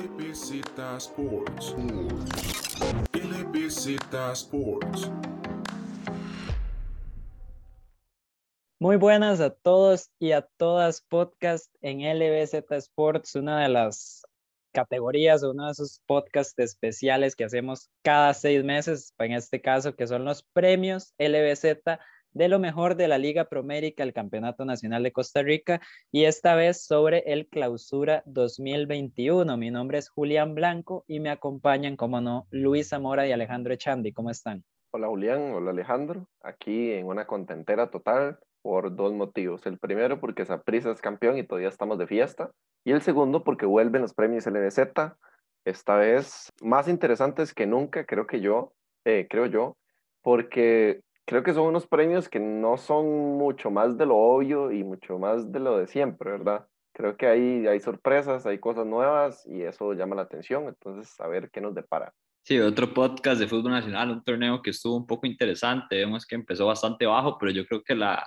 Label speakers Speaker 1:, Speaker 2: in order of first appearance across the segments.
Speaker 1: Sports. Sports.
Speaker 2: Muy buenas a todos y a todas podcast en LBZ Sports, una de las categorías uno de esos podcasts especiales que hacemos cada seis meses, en este caso que son los premios LBZ de lo mejor de la Liga Promérica, el Campeonato Nacional de Costa Rica, y esta vez sobre el Clausura 2021. Mi nombre es Julián Blanco y me acompañan, como no, Luis Zamora y Alejandro Echandi. ¿Cómo están?
Speaker 3: Hola Julián, hola Alejandro, aquí en una contentera total por dos motivos. El primero porque Saprissa es campeón y todavía estamos de fiesta, y el segundo porque vuelven los premios LBZ, esta vez más interesantes que nunca, creo que yo, eh, creo yo, porque creo que son unos premios que no son mucho más de lo obvio y mucho más de lo de siempre, ¿verdad? Creo que hay, hay sorpresas, hay cosas nuevas y eso llama la atención, entonces a ver qué nos depara.
Speaker 4: Sí, otro podcast de fútbol nacional, un torneo que estuvo un poco interesante, vemos que empezó bastante bajo, pero yo creo que la,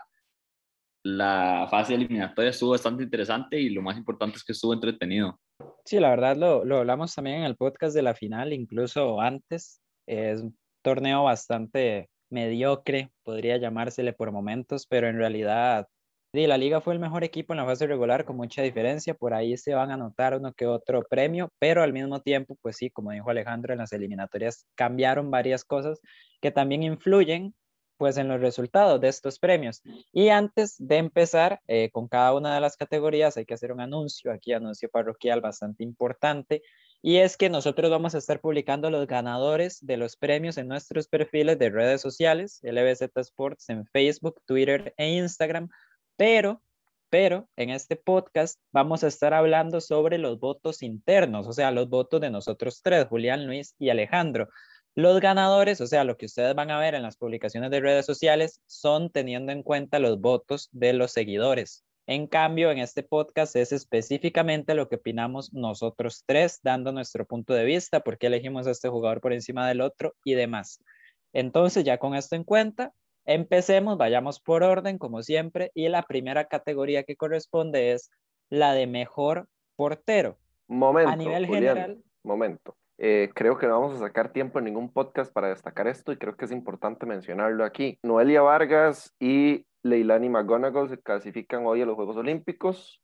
Speaker 4: la fase eliminatoria estuvo bastante interesante y lo más importante es que estuvo entretenido.
Speaker 2: Sí, la verdad lo, lo hablamos también en el podcast de la final, incluso antes. Es un torneo bastante mediocre, podría llamársele por momentos, pero en realidad sí, la liga fue el mejor equipo en la fase regular con mucha diferencia, por ahí se van a notar uno que otro premio, pero al mismo tiempo, pues sí, como dijo Alejandro, en las eliminatorias cambiaron varias cosas que también influyen pues en los resultados de estos premios. Y antes de empezar eh, con cada una de las categorías, hay que hacer un anuncio, aquí anuncio parroquial bastante importante, y es que nosotros vamos a estar publicando los ganadores de los premios en nuestros perfiles de redes sociales, LBZ Sports en Facebook, Twitter e Instagram, pero, pero en este podcast vamos a estar hablando sobre los votos internos, o sea, los votos de nosotros tres, Julián, Luis y Alejandro. Los ganadores, o sea, lo que ustedes van a ver en las publicaciones de redes sociales, son teniendo en cuenta los votos de los seguidores. En cambio, en este podcast es específicamente lo que opinamos nosotros tres, dando nuestro punto de vista, por qué elegimos a este jugador por encima del otro y demás. Entonces, ya con esto en cuenta, empecemos, vayamos por orden, como siempre, y la primera categoría que corresponde es la de mejor portero.
Speaker 3: Momento, a nivel general. Momento. Eh, creo que no vamos a sacar tiempo en ningún podcast para destacar esto y creo que es importante mencionarlo aquí. Noelia Vargas y Leilani McGonagall se clasifican hoy a los Juegos Olímpicos,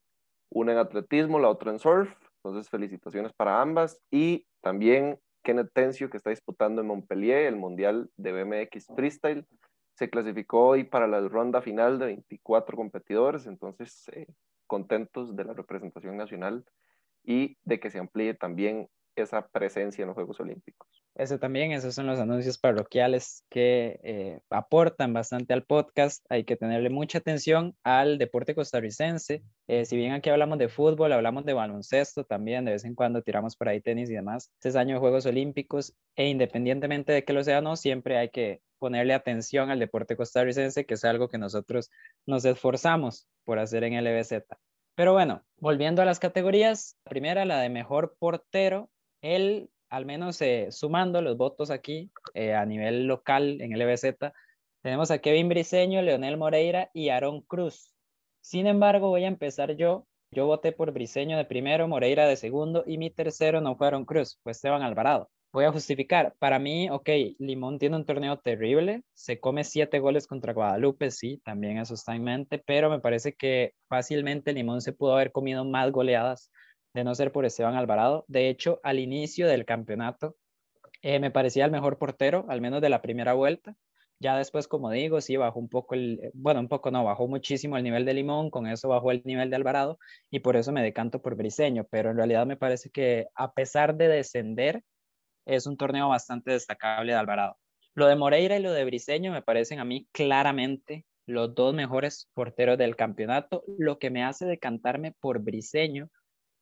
Speaker 3: una en atletismo, la otra en surf, entonces felicitaciones para ambas. Y también Kenneth Tencio que está disputando en Montpellier el Mundial de BMX Freestyle, se clasificó hoy para la ronda final de 24 competidores, entonces eh, contentos de la representación nacional y de que se amplíe también esa presencia en los Juegos Olímpicos.
Speaker 2: Eso también, esos son los anuncios parroquiales que eh, aportan bastante al podcast. Hay que tenerle mucha atención al deporte costarricense. Eh, si bien aquí hablamos de fútbol, hablamos de baloncesto también, de vez en cuando tiramos por ahí tenis y demás. Este es año de Juegos Olímpicos e independientemente de que lo sea no, siempre hay que ponerle atención al deporte costarricense, que es algo que nosotros nos esforzamos por hacer en LBZ. Pero bueno, volviendo a las categorías, primera, la de mejor portero, él, al menos eh, sumando los votos aquí eh, a nivel local en el EBZ, tenemos a Kevin Briseño, Leonel Moreira y Aaron Cruz. Sin embargo, voy a empezar yo. Yo voté por Briseño de primero, Moreira de segundo y mi tercero no fue Aaron Cruz, fue Esteban Alvarado. Voy a justificar. Para mí, ok, Limón tiene un torneo terrible, se come siete goles contra Guadalupe, sí, también eso está en mente, pero me parece que fácilmente Limón se pudo haber comido más goleadas de no ser por Esteban Alvarado. De hecho, al inicio del campeonato eh, me parecía el mejor portero, al menos de la primera vuelta. Ya después, como digo, sí bajó un poco el, eh, bueno, un poco no, bajó muchísimo el nivel de Limón, con eso bajó el nivel de Alvarado y por eso me decanto por Briseño, pero en realidad me parece que a pesar de descender, es un torneo bastante destacable de Alvarado. Lo de Moreira y lo de Briseño me parecen a mí claramente los dos mejores porteros del campeonato, lo que me hace decantarme por Briseño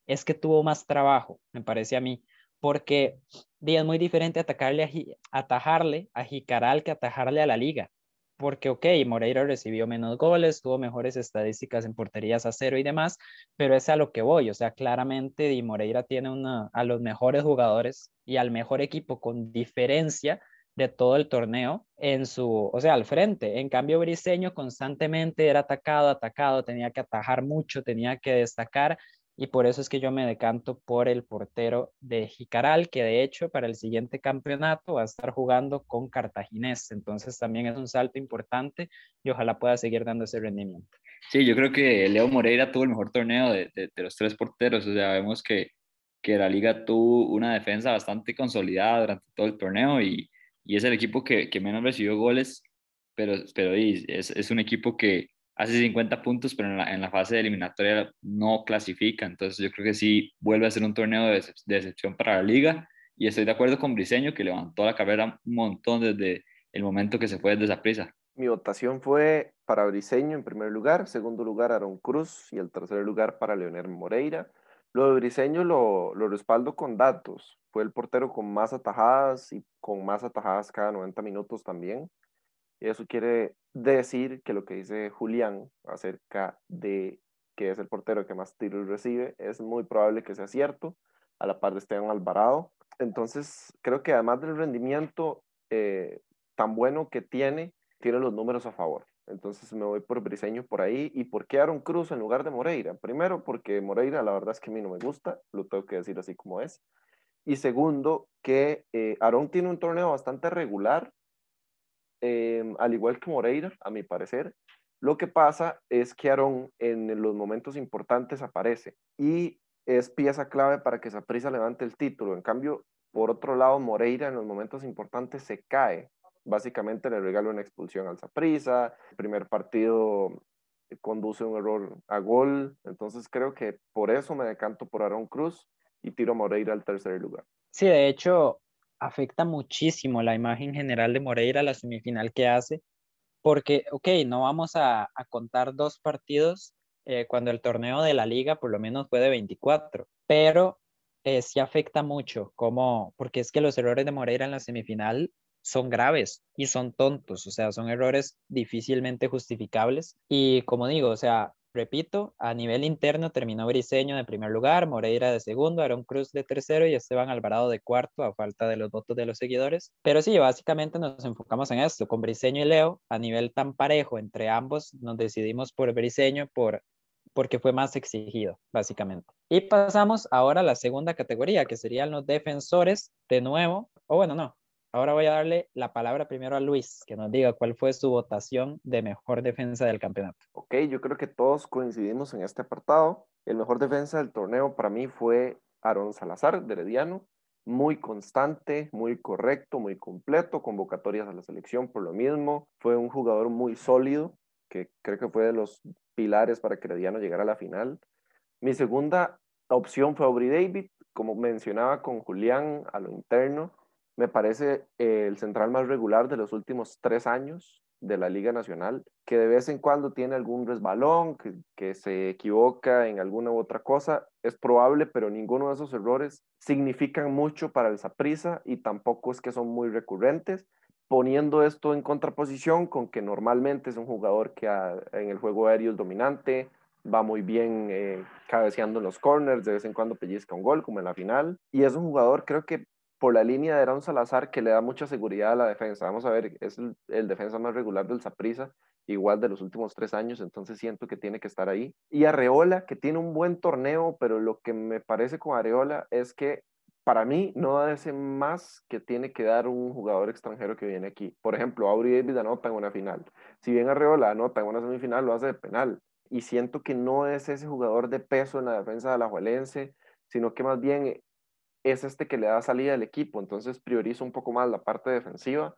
Speaker 2: es que tuvo más trabajo, me parece a mí, porque es muy diferente atacarle a, atajarle a Jicaral que atajarle a la liga. Porque, ok, Moreira recibió menos goles, tuvo mejores estadísticas en porterías a cero y demás, pero es a lo que voy. O sea, claramente Di Moreira tiene una, a los mejores jugadores y al mejor equipo con diferencia de todo el torneo en su, o sea, al frente. En cambio, Briseño constantemente era atacado, atacado, tenía que atajar mucho, tenía que destacar y por eso es que yo me decanto por el portero de Jicaral, que de hecho para el siguiente campeonato va a estar jugando con Cartaginés, entonces también es un salto importante y ojalá pueda seguir dando ese rendimiento.
Speaker 4: Sí, yo creo que Leo Moreira tuvo el mejor torneo de, de, los tres porteros, o sea, vemos que, que la liga tuvo una defensa bastante consolidada durante todo el torneo y, y es el equipo que, que menos recibió goles, pero, pero es, es un equipo que, hace 50 puntos, pero en la, en la, fase de eliminatoria no clasifica. Entonces yo creo que sí vuelve a ser un torneo de, de excepción para la liga. Y estoy de acuerdo con Briseño, que levantó la carrera un montón desde el momento que se fue desde esa prisa.
Speaker 3: Mi votación fue para Briseño en primer lugar, segundo lugar Aaron Cruz y el tercer lugar para Leonel Moreira. Lo de Briseño lo, lo respaldo con datos. Fue el portero con más atajadas y con más atajadas cada 90 minutos también. Y eso quiere decir que lo que dice Julián acerca de que es el portero que más tiros recibe es muy probable que sea cierto, a la par de Esteban Alvarado. Entonces, creo que además del rendimiento eh, tan bueno que tiene, tiene los números a favor. Entonces me voy por Briseño por ahí. ¿Y por qué Aaron Cruz en lugar de Moreira? Primero, porque Moreira la verdad es que a mí no me gusta, lo tengo que decir así como es. Y segundo, que eh, Aaron tiene un torneo bastante regular, Em, al igual que Moreira, a mi parecer. Lo que pasa es que Aaron en los momentos importantes aparece y es pieza clave para que Saprissa levante el título. En cambio, por otro lado, Moreira en los momentos importantes se cae. Básicamente le regala una expulsión al Saprissa. El primer partido conduce un error a gol. Entonces creo que por eso me decanto por Aaron Cruz y tiro a Moreira al tercer lugar.
Speaker 2: Sí, de hecho, afecta muchísimo la imagen general de Moreira, la semifinal que hace, porque, ok, no vamos a, contar dos partidos eh, cuando el torneo de la liga por lo menos fue de 24, pero eh, sí afecta mucho, como, porque es que los errores de Moreira en la semifinal son graves y son tontos, o sea, son errores difícilmente justificables. Y como digo, o sea, Repito, a nivel interno terminó Briseño de primer lugar, Moreira de segundo, Aaron Cruz de tercero y Esteban Alvarado de cuarto, a falta de los votos de los seguidores. Pero sí, básicamente nos enfocamos en esto. Con Briseño y Leo, a nivel tan parejo entre ambos, nos decidimos por Briseño por, porque fue más exigido, básicamente. Y pasamos ahora a la segunda categoría, que serían los defensores, de nuevo, o bueno, no, Ahora voy a darle la palabra primero a Luis, que nos diga cuál fue su votación de mejor defensa del campeonato.
Speaker 3: Ok, yo creo que todos coincidimos en este apartado. El mejor defensa del torneo para mí fue Aaron Salazar, de Herediano. Muy constante, muy correcto, muy completo, convocatorias a la selección por lo mismo. Fue un jugador muy sólido, que creo que fue de los pilares para que Herediano llegara a la final. Mi segunda opción fue Aubrey David, como mencionaba con Julián a lo interno me parece el central más regular de los últimos tres años de la Liga Nacional, que de vez en cuando tiene algún resbalón, que, que se equivoca en alguna u otra cosa, es probable, pero ninguno de esos errores significan mucho para el Saprissa y tampoco es que son muy recurrentes poniendo esto en contraposición con que normalmente es un jugador que en el juego aéreo es dominante, va muy bien eh, cabeceando en los corners, de vez en cuando pellizca un gol, como en la final, y es un jugador creo que por la línea de Aaron Salazar que le da mucha seguridad a la defensa. Vamos a ver, es el, defensa más regular del Saprissa, igual de los últimos tres años, entonces siento que tiene que estar ahí. Y Areola, que tiene un buen torneo, pero lo que me parece con Areola es que para mí no da ese más que tiene que dar un jugador extranjero que viene aquí. Por ejemplo, Auri David anota en una final. Si bien Areola anota en una semifinal, lo hace de penal. Y siento que no es ese jugador de peso en la defensa de la Juelense, sino que más bien es este que le da salida al equipo, entonces priorizo un poco más la parte defensiva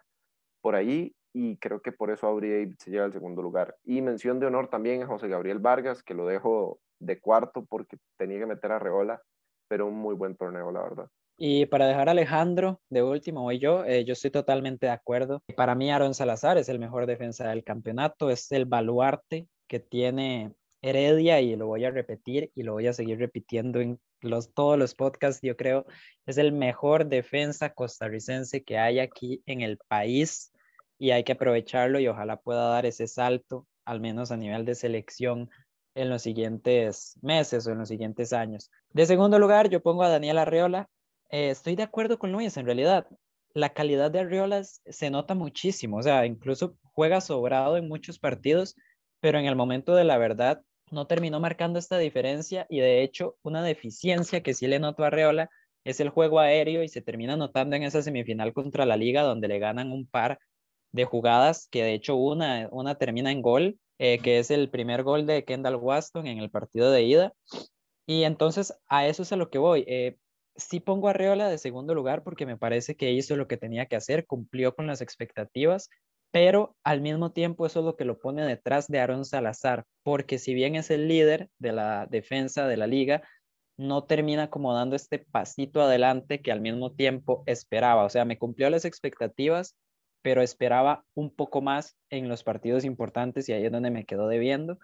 Speaker 3: por ahí y creo que por eso David se lleva al segundo lugar. Y mención de honor también a José Gabriel Vargas, que lo dejo de cuarto porque tenía que meter a Reola, pero un muy buen torneo, la verdad.
Speaker 2: Y para dejar a Alejandro de último, voy yo, eh, yo estoy totalmente de acuerdo. Para mí Aaron Salazar es el mejor defensa del campeonato, es el baluarte que tiene Heredia y lo voy a repetir y lo voy a seguir repitiendo en los, todos los podcasts, yo creo, es el mejor defensa costarricense que hay aquí en el país y hay que aprovecharlo y ojalá pueda dar ese salto, al menos a nivel de selección en los siguientes meses o en los siguientes años. De segundo lugar, yo pongo a Daniel Arreola. Eh, estoy de acuerdo con Luis, en realidad. La calidad de Arreola se nota muchísimo, o sea, incluso juega sobrado en muchos partidos, pero en el momento de la verdad no terminó marcando esta diferencia y de hecho una deficiencia que sí le notó a Reola es el juego aéreo y se termina notando en esa semifinal contra la liga donde le ganan un par de jugadas que de hecho una, una termina en gol, eh, que es el primer gol de Kendall Waston en el partido de ida. Y entonces a eso es a lo que voy. Eh, sí pongo a Reola de segundo lugar porque me parece que hizo lo que tenía que hacer, cumplió con las expectativas, pero al mismo tiempo eso es lo que lo pone detrás de Aaron Salazar, porque si bien es el líder de la defensa de la liga, no termina como dando este pasito adelante que al mismo tiempo esperaba. O sea, me cumplió las expectativas, pero esperaba un poco más en los partidos importantes y ahí es donde me quedó debiendo.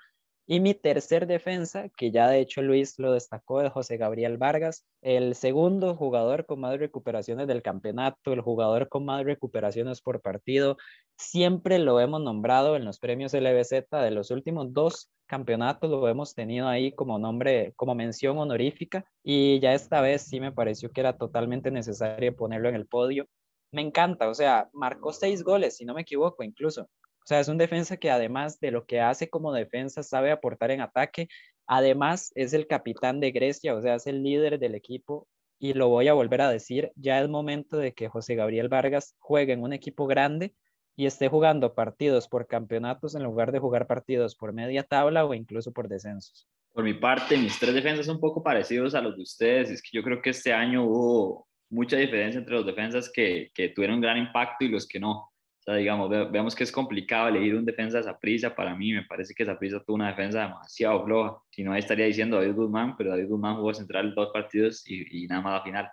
Speaker 2: Y mi tercer defensa, que ya de hecho Luis lo destacó, de José Gabriel Vargas, el segundo jugador con más recuperaciones del campeonato, el jugador con más recuperaciones por partido. Siempre lo hemos nombrado en los premios LBZ de los últimos dos campeonatos, lo hemos tenido ahí como nombre, como mención honorífica. Y ya esta vez sí me pareció que era totalmente necesario ponerlo en el podio. Me encanta, o sea, marcó seis goles, si no me equivoco, incluso. O sea, es un defensa que además de lo que hace como defensa, sabe aportar en ataque. Además, es el capitán de Grecia, o sea, es el líder del equipo. Y lo voy a volver a decir, ya es momento de que José Gabriel Vargas juegue en un equipo grande y esté jugando partidos por campeonatos en lugar de jugar partidos por media tabla o incluso por descensos.
Speaker 4: Por mi parte, mis tres defensas son un poco parecidos a los de ustedes. Es que yo creo que este año hubo mucha diferencia entre los defensas que, que tuvieron gran impacto y los que no sea, digamos, veamos que es complicado elegir un defensa de prisa para mí. Me parece que prisa tuvo una defensa demasiado floja. Si no, ahí estaría diciendo David Guzmán, pero David Guzmán jugó central dos partidos y, nada más a final.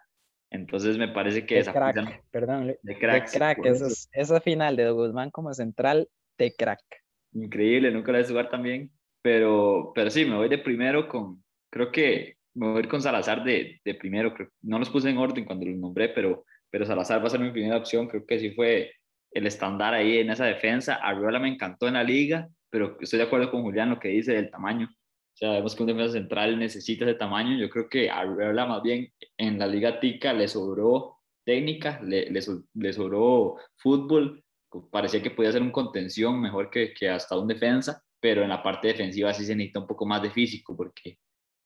Speaker 4: Entonces me parece que
Speaker 2: esa crack, perdón, de crack, de crack esa final de Guzmán como central de crack.
Speaker 4: Increíble, nunca la he jugar también, pero, pero sí, me voy de primero con, creo que me voy a ir con Salazar de, de primero, creo, no los puse en orden cuando los nombré, pero, pero Salazar va a ser mi primera opción, creo que sí fue el estándar ahí en esa defensa. Arriola me encantó en la liga, pero estoy de acuerdo con Julián lo que dice del tamaño. O sea, vemos que un defensa central necesita ese tamaño. Yo creo que Arriola más bien en la liga tica le sobró técnica, le, le, sobró fútbol. Parecía que podía ser un contención mejor que, que hasta un defensa, pero en la parte defensiva sí se necesita un poco más de físico, porque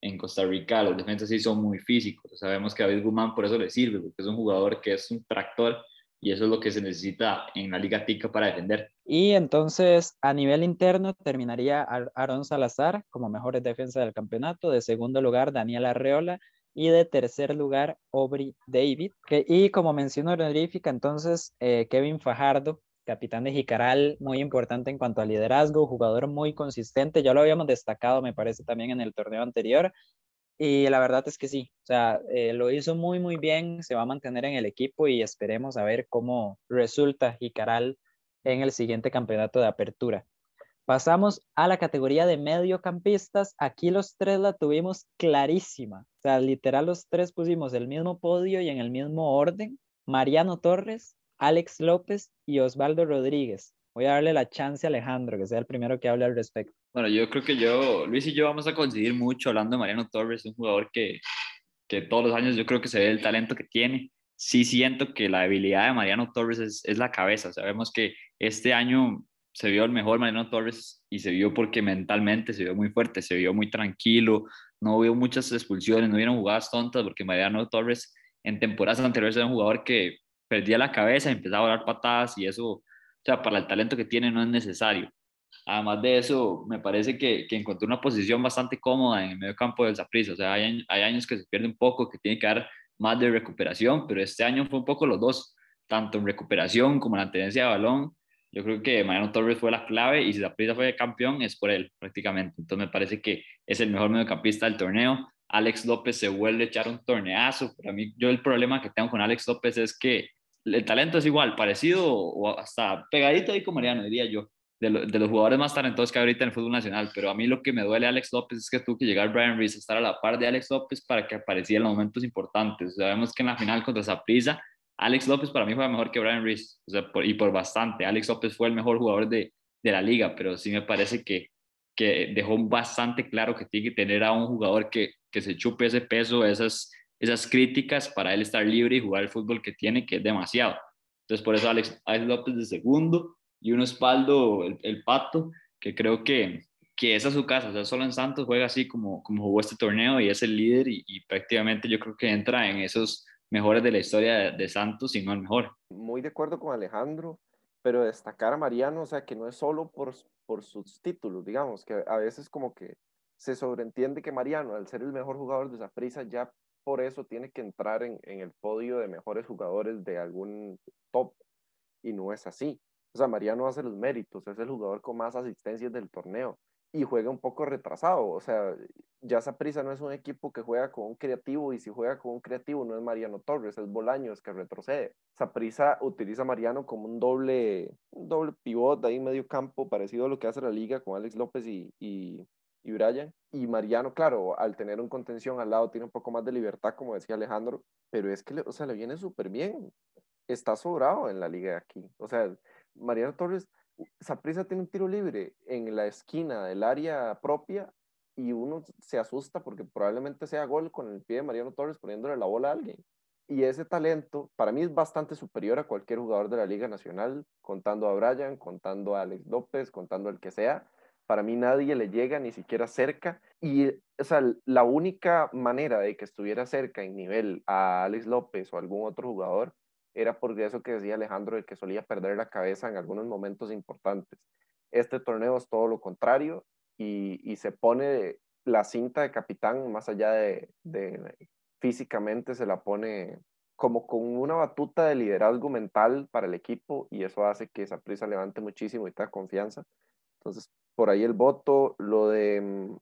Speaker 4: en Costa Rica los defensas sí son muy físicos. Sabemos que a David Guzmán por eso le sirve, porque es un jugador que es un tractor y eso es lo que se necesita en la Liga Tica para defender.
Speaker 2: Y entonces, a nivel interno, terminaría Aaron Salazar como mejor defensa del campeonato. De segundo lugar, Daniel Arreola. Y de tercer lugar, Aubrey David. y como mencionó honorífica, entonces, eh, Kevin Fajardo, capitán de Jicaral, muy importante en cuanto a liderazgo, jugador muy consistente. Ya lo habíamos destacado, me parece, también en el torneo anterior. Y la verdad es que sí, o sea, eh, lo hizo muy, muy bien, se va a mantener en el equipo y esperemos a ver cómo resulta Jicaral en el siguiente campeonato de apertura. Pasamos a la categoría de mediocampistas. Aquí los tres la tuvimos clarísima. O sea, literal los tres pusimos el mismo podio y en el mismo orden. Mariano Torres, Alex López y Osvaldo Rodríguez. Voy a darle la chance a Alejandro, que sea el primero que hable al respecto.
Speaker 4: Bueno, yo creo que yo, Luis y yo vamos a coincidir mucho hablando de Mariano Torres, un jugador que, que todos los años yo creo que se ve el talento que tiene. Sí siento que la debilidad de Mariano Torres es, es la cabeza. Sabemos que este año se vio el mejor Mariano Torres y se vio porque mentalmente se vio muy fuerte, se vio muy tranquilo, no hubo muchas expulsiones, no hubieron jugadas tontas porque Mariano Torres en temporadas anteriores era un jugador que perdía la cabeza, empezaba a dar patadas y eso sea, para el talento que tiene no es necesario. Además de eso, me parece que, que encontró una posición bastante cómoda en el medio campo del Zaprisa. O sea, hay, hay, años que se pierde un poco, que tiene que dar más de recuperación, pero este año fue un poco los dos, tanto en recuperación como en la tenencia de balón. Yo creo que Mariano Torres fue la clave y si Zaprisa fue campeón es por él prácticamente. Entonces me parece que es el mejor mediocampista del torneo. Alex López se vuelve a echar un torneazo. Para mí, yo el problema que tengo con Alex López es que el talento es igual, parecido o hasta pegadito ahí con Mariano, diría yo, de, los jugadores más talentosos que hay ahorita en el fútbol nacional. Pero a mí lo que me duele Alex López es que tuvo que llegar Brian Reese a estar a la par de Alex López para que apareciera en los momentos importantes. Sabemos que en la final contra Zaprisa, Alex López para mí fue mejor que Brian Reese, o sea, y por bastante. Alex López fue el mejor jugador de, de la liga, pero sí me parece que, que dejó bastante claro que tiene que tener a un jugador que, que se chupe ese peso, esas esas críticas para él estar libre y jugar el fútbol que tiene, que es demasiado. Entonces, por eso Alex, Alex López de segundo y un espaldo, el, Pato, que creo que, que esa es su casa, o sea, solo en Santos juega así como, como jugó este torneo y es el líder y, prácticamente yo creo que entra en esos mejores de la historia de, Santos, y no el mejor.
Speaker 3: Muy de acuerdo con Alejandro, pero destacar a Mariano, o sea, que no es solo por, por sus títulos, digamos, que a veces como que se sobreentiende que Mariano, al ser el mejor jugador de prisa ya por eso tiene que entrar en, en el podio de mejores jugadores de algún top, y no es así. O sea, Mariano hace los méritos, es el jugador con más asistencias del torneo y juega un poco retrasado. O sea, ya Saprisa no es un equipo que juega con un creativo y si juega con un creativo no es Mariano Torres, es Bolaños que retrocede. Saprisa utiliza a Mariano como un doble, un doble pivot ahí medio campo, parecido a lo que hace la liga con Alex López y, y Brian. Y Mariano, claro, al tener un contención al lado tiene un poco más de libertad, como decía Alejandro, pero es que, o sea, le viene súper bien. Está sobrado en la liga de aquí. O sea, Mariano Torres Saprisa tiene un tiro libre en la esquina del área propia y uno se asusta porque probablemente sea gol con el pie de Mariano Torres poniéndole la bola a alguien. Y ese talento para mí es bastante superior a cualquier jugador de la Liga Nacional, contando a Brian, contando a Alex López, contando al que sea. Para mí nadie le llega ni siquiera cerca. Y o sea, la única manera de que estuviera cerca en nivel a Alex López o algún otro jugador era por eso que decía Alejandro, el que solía perder la cabeza en algunos momentos importantes. Este torneo es todo lo contrario y, se pone la cinta de capitán más allá de, físicamente, se la pone como con una batuta de liderazgo mental para el equipo y eso hace que esa prisa levante muchísimo y tenga confianza. Entonces, por ahí el voto, lo de, mm,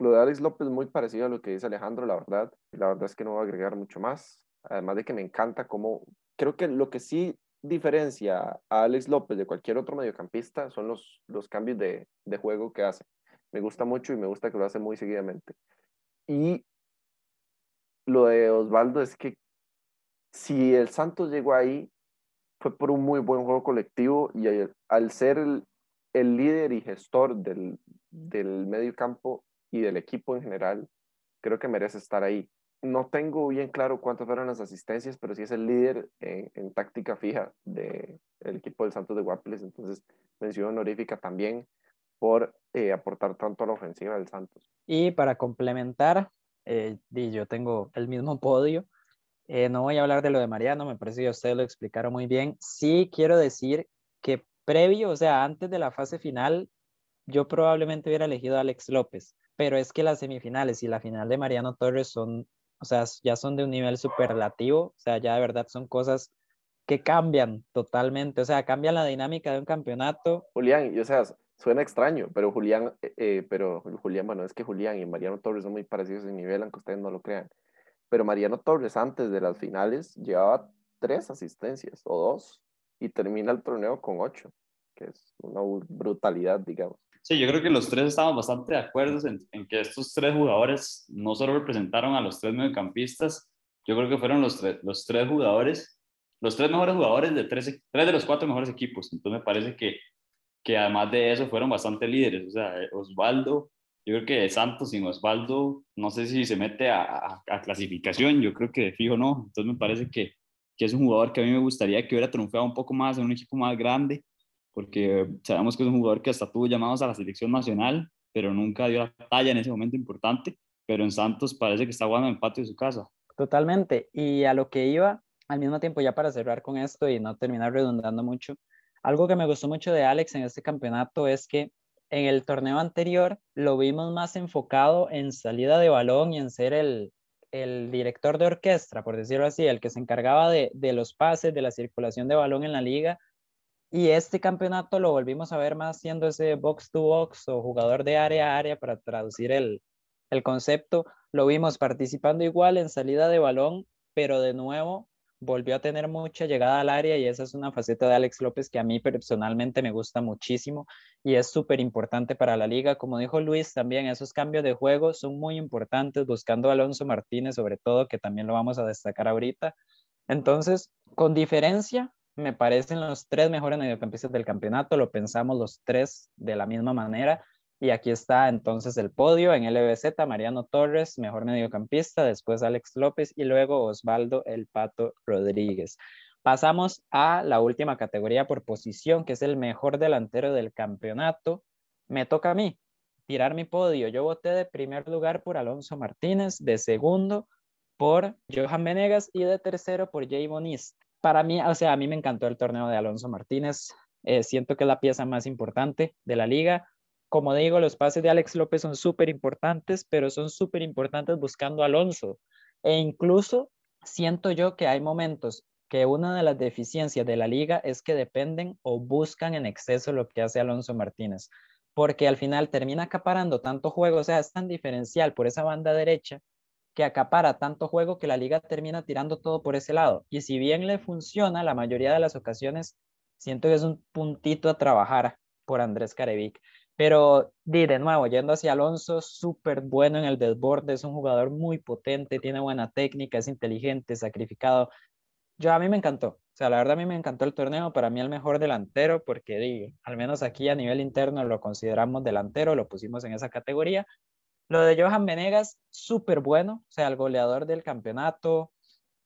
Speaker 3: lo de Alex López muy parecido a lo que dice Alejandro, la verdad. La verdad es que no voy a agregar mucho más. Además de que me encanta cómo, creo que lo que sí diferencia a Alex López de cualquier otro mediocampista son los, los cambios de, de juego que hace. Me gusta mucho y me gusta que lo hace muy seguidamente. Y lo de Osvaldo es que si el Santos llegó ahí, fue por un muy buen juego colectivo y al ser el, el líder y gestor del, del medio campo y del equipo en general, creo que merece estar ahí no tengo bien claro cuántas fueron las asistencias, pero sí es el líder en, táctica fija del equipo del Santos de Guapiles. Entonces, mención honorífica también por eh, aportar tanto a la ofensiva del Santos.
Speaker 2: Y para complementar, eh, yo tengo el mismo podio. Eh, no voy a hablar de lo de Mariano, me parece que ustedes lo explicaron muy bien. Sí quiero decir que previo, o sea, antes de la fase final, yo probablemente hubiera elegido a Alex López, pero es que las semifinales y la final de Mariano Torres son o sea, ya son de un nivel superlativo, o sea, ya de verdad son cosas que cambian totalmente, o sea, cambian la dinámica de un campeonato.
Speaker 3: Julián, y, o sea, suena extraño, pero Julián, eh, eh, pero Julián, bueno, es que Julián y Mariano Torres son muy parecidos en nivel, aunque ustedes no lo crean. Pero Mariano Torres antes de las finales llevaba tres asistencias o dos y termina el torneo con ocho, que es una brutalidad, digamos.
Speaker 4: Sí, yo creo que los tres estamos bastante de acuerdo en, en, que estos tres jugadores no solo representaron a los tres mediocampistas, yo creo que fueron los, los tres jugadores, los tres mejores jugadores de tres, tres de los cuatro mejores equipos. Entonces me parece que, que además de eso fueron bastante líderes. O sea, Osvaldo, yo creo que Santos sin Osvaldo, no sé si se mete a, a, clasificación, yo creo que fijo no. Entonces me parece que, que es un jugador que a mí me gustaría que hubiera triunfado un poco más en un equipo más grande porque sabemos que es un jugador que hasta tuvo llamados a la selección nacional, pero nunca dio la talla en ese momento importante, pero en Santos parece que está jugando en el patio de su casa.
Speaker 2: Totalmente, y a lo que iba, al mismo tiempo ya para cerrar con esto y no terminar redundando mucho, algo que me gustó mucho de Alex en este campeonato es que en el torneo anterior lo vimos más enfocado en salida de balón y en ser el, el director de orquesta, por decirlo así, el que se encargaba de, de, los pases, de la circulación de balón en la liga, y este campeonato lo volvimos a ver más siendo ese box to box o jugador de área a área para traducir el, el concepto. Lo vimos participando igual en salida de balón, pero de nuevo volvió a tener mucha llegada al área y esa es una faceta de Alex López que a mí personalmente me gusta muchísimo y es súper importante para la liga. Como dijo Luis, también esos cambios de juego son muy importantes, buscando Alonso Martínez sobre todo, que también lo vamos a destacar ahorita. Entonces, con diferencia, me parecen los tres mejores mediocampistas del campeonato, lo pensamos los tres de la misma manera. Y aquí está entonces el podio en LBZ, Mariano Torres, mejor mediocampista, después Alex López y luego Osvaldo El Pato Rodríguez. Pasamos a la última categoría por posición, que es el mejor delantero del campeonato. Me toca a mí. tirar mi podio, yo voté de primer lugar por Alonso Martínez, de segundo por Johan Venegas y de tercero por Jay Bonis. Para mí, o sea, a mí me encantó el torneo de Alonso Martínez. Eh, siento que es la pieza más importante de la liga. Como digo, los pases de Alex López son súper importantes, pero son súper importantes buscando Alonso. E incluso siento yo que hay momentos que una de las deficiencias de la liga es que dependen o buscan en exceso lo que hace Alonso Martínez, porque al final termina acaparando tanto juego, o sea, es tan diferencial por esa banda derecha que acapara tanto juego que la liga termina tirando todo por ese lado. Y si bien le funciona, la mayoría de las ocasiones siento que es un puntito a trabajar por Andrés Carevic. Pero de nuevo, yendo hacia Alonso, súper bueno en el desborde, es un jugador muy potente, tiene buena técnica, es inteligente, sacrificado. Yo a mí me encantó, o sea, la verdad a mí me encantó el torneo, para mí el mejor delantero, porque di, al menos aquí a nivel interno lo consideramos delantero, lo pusimos en esa categoría. Lo de Johan Venegas, súper bueno, o sea, el goleador del campeonato,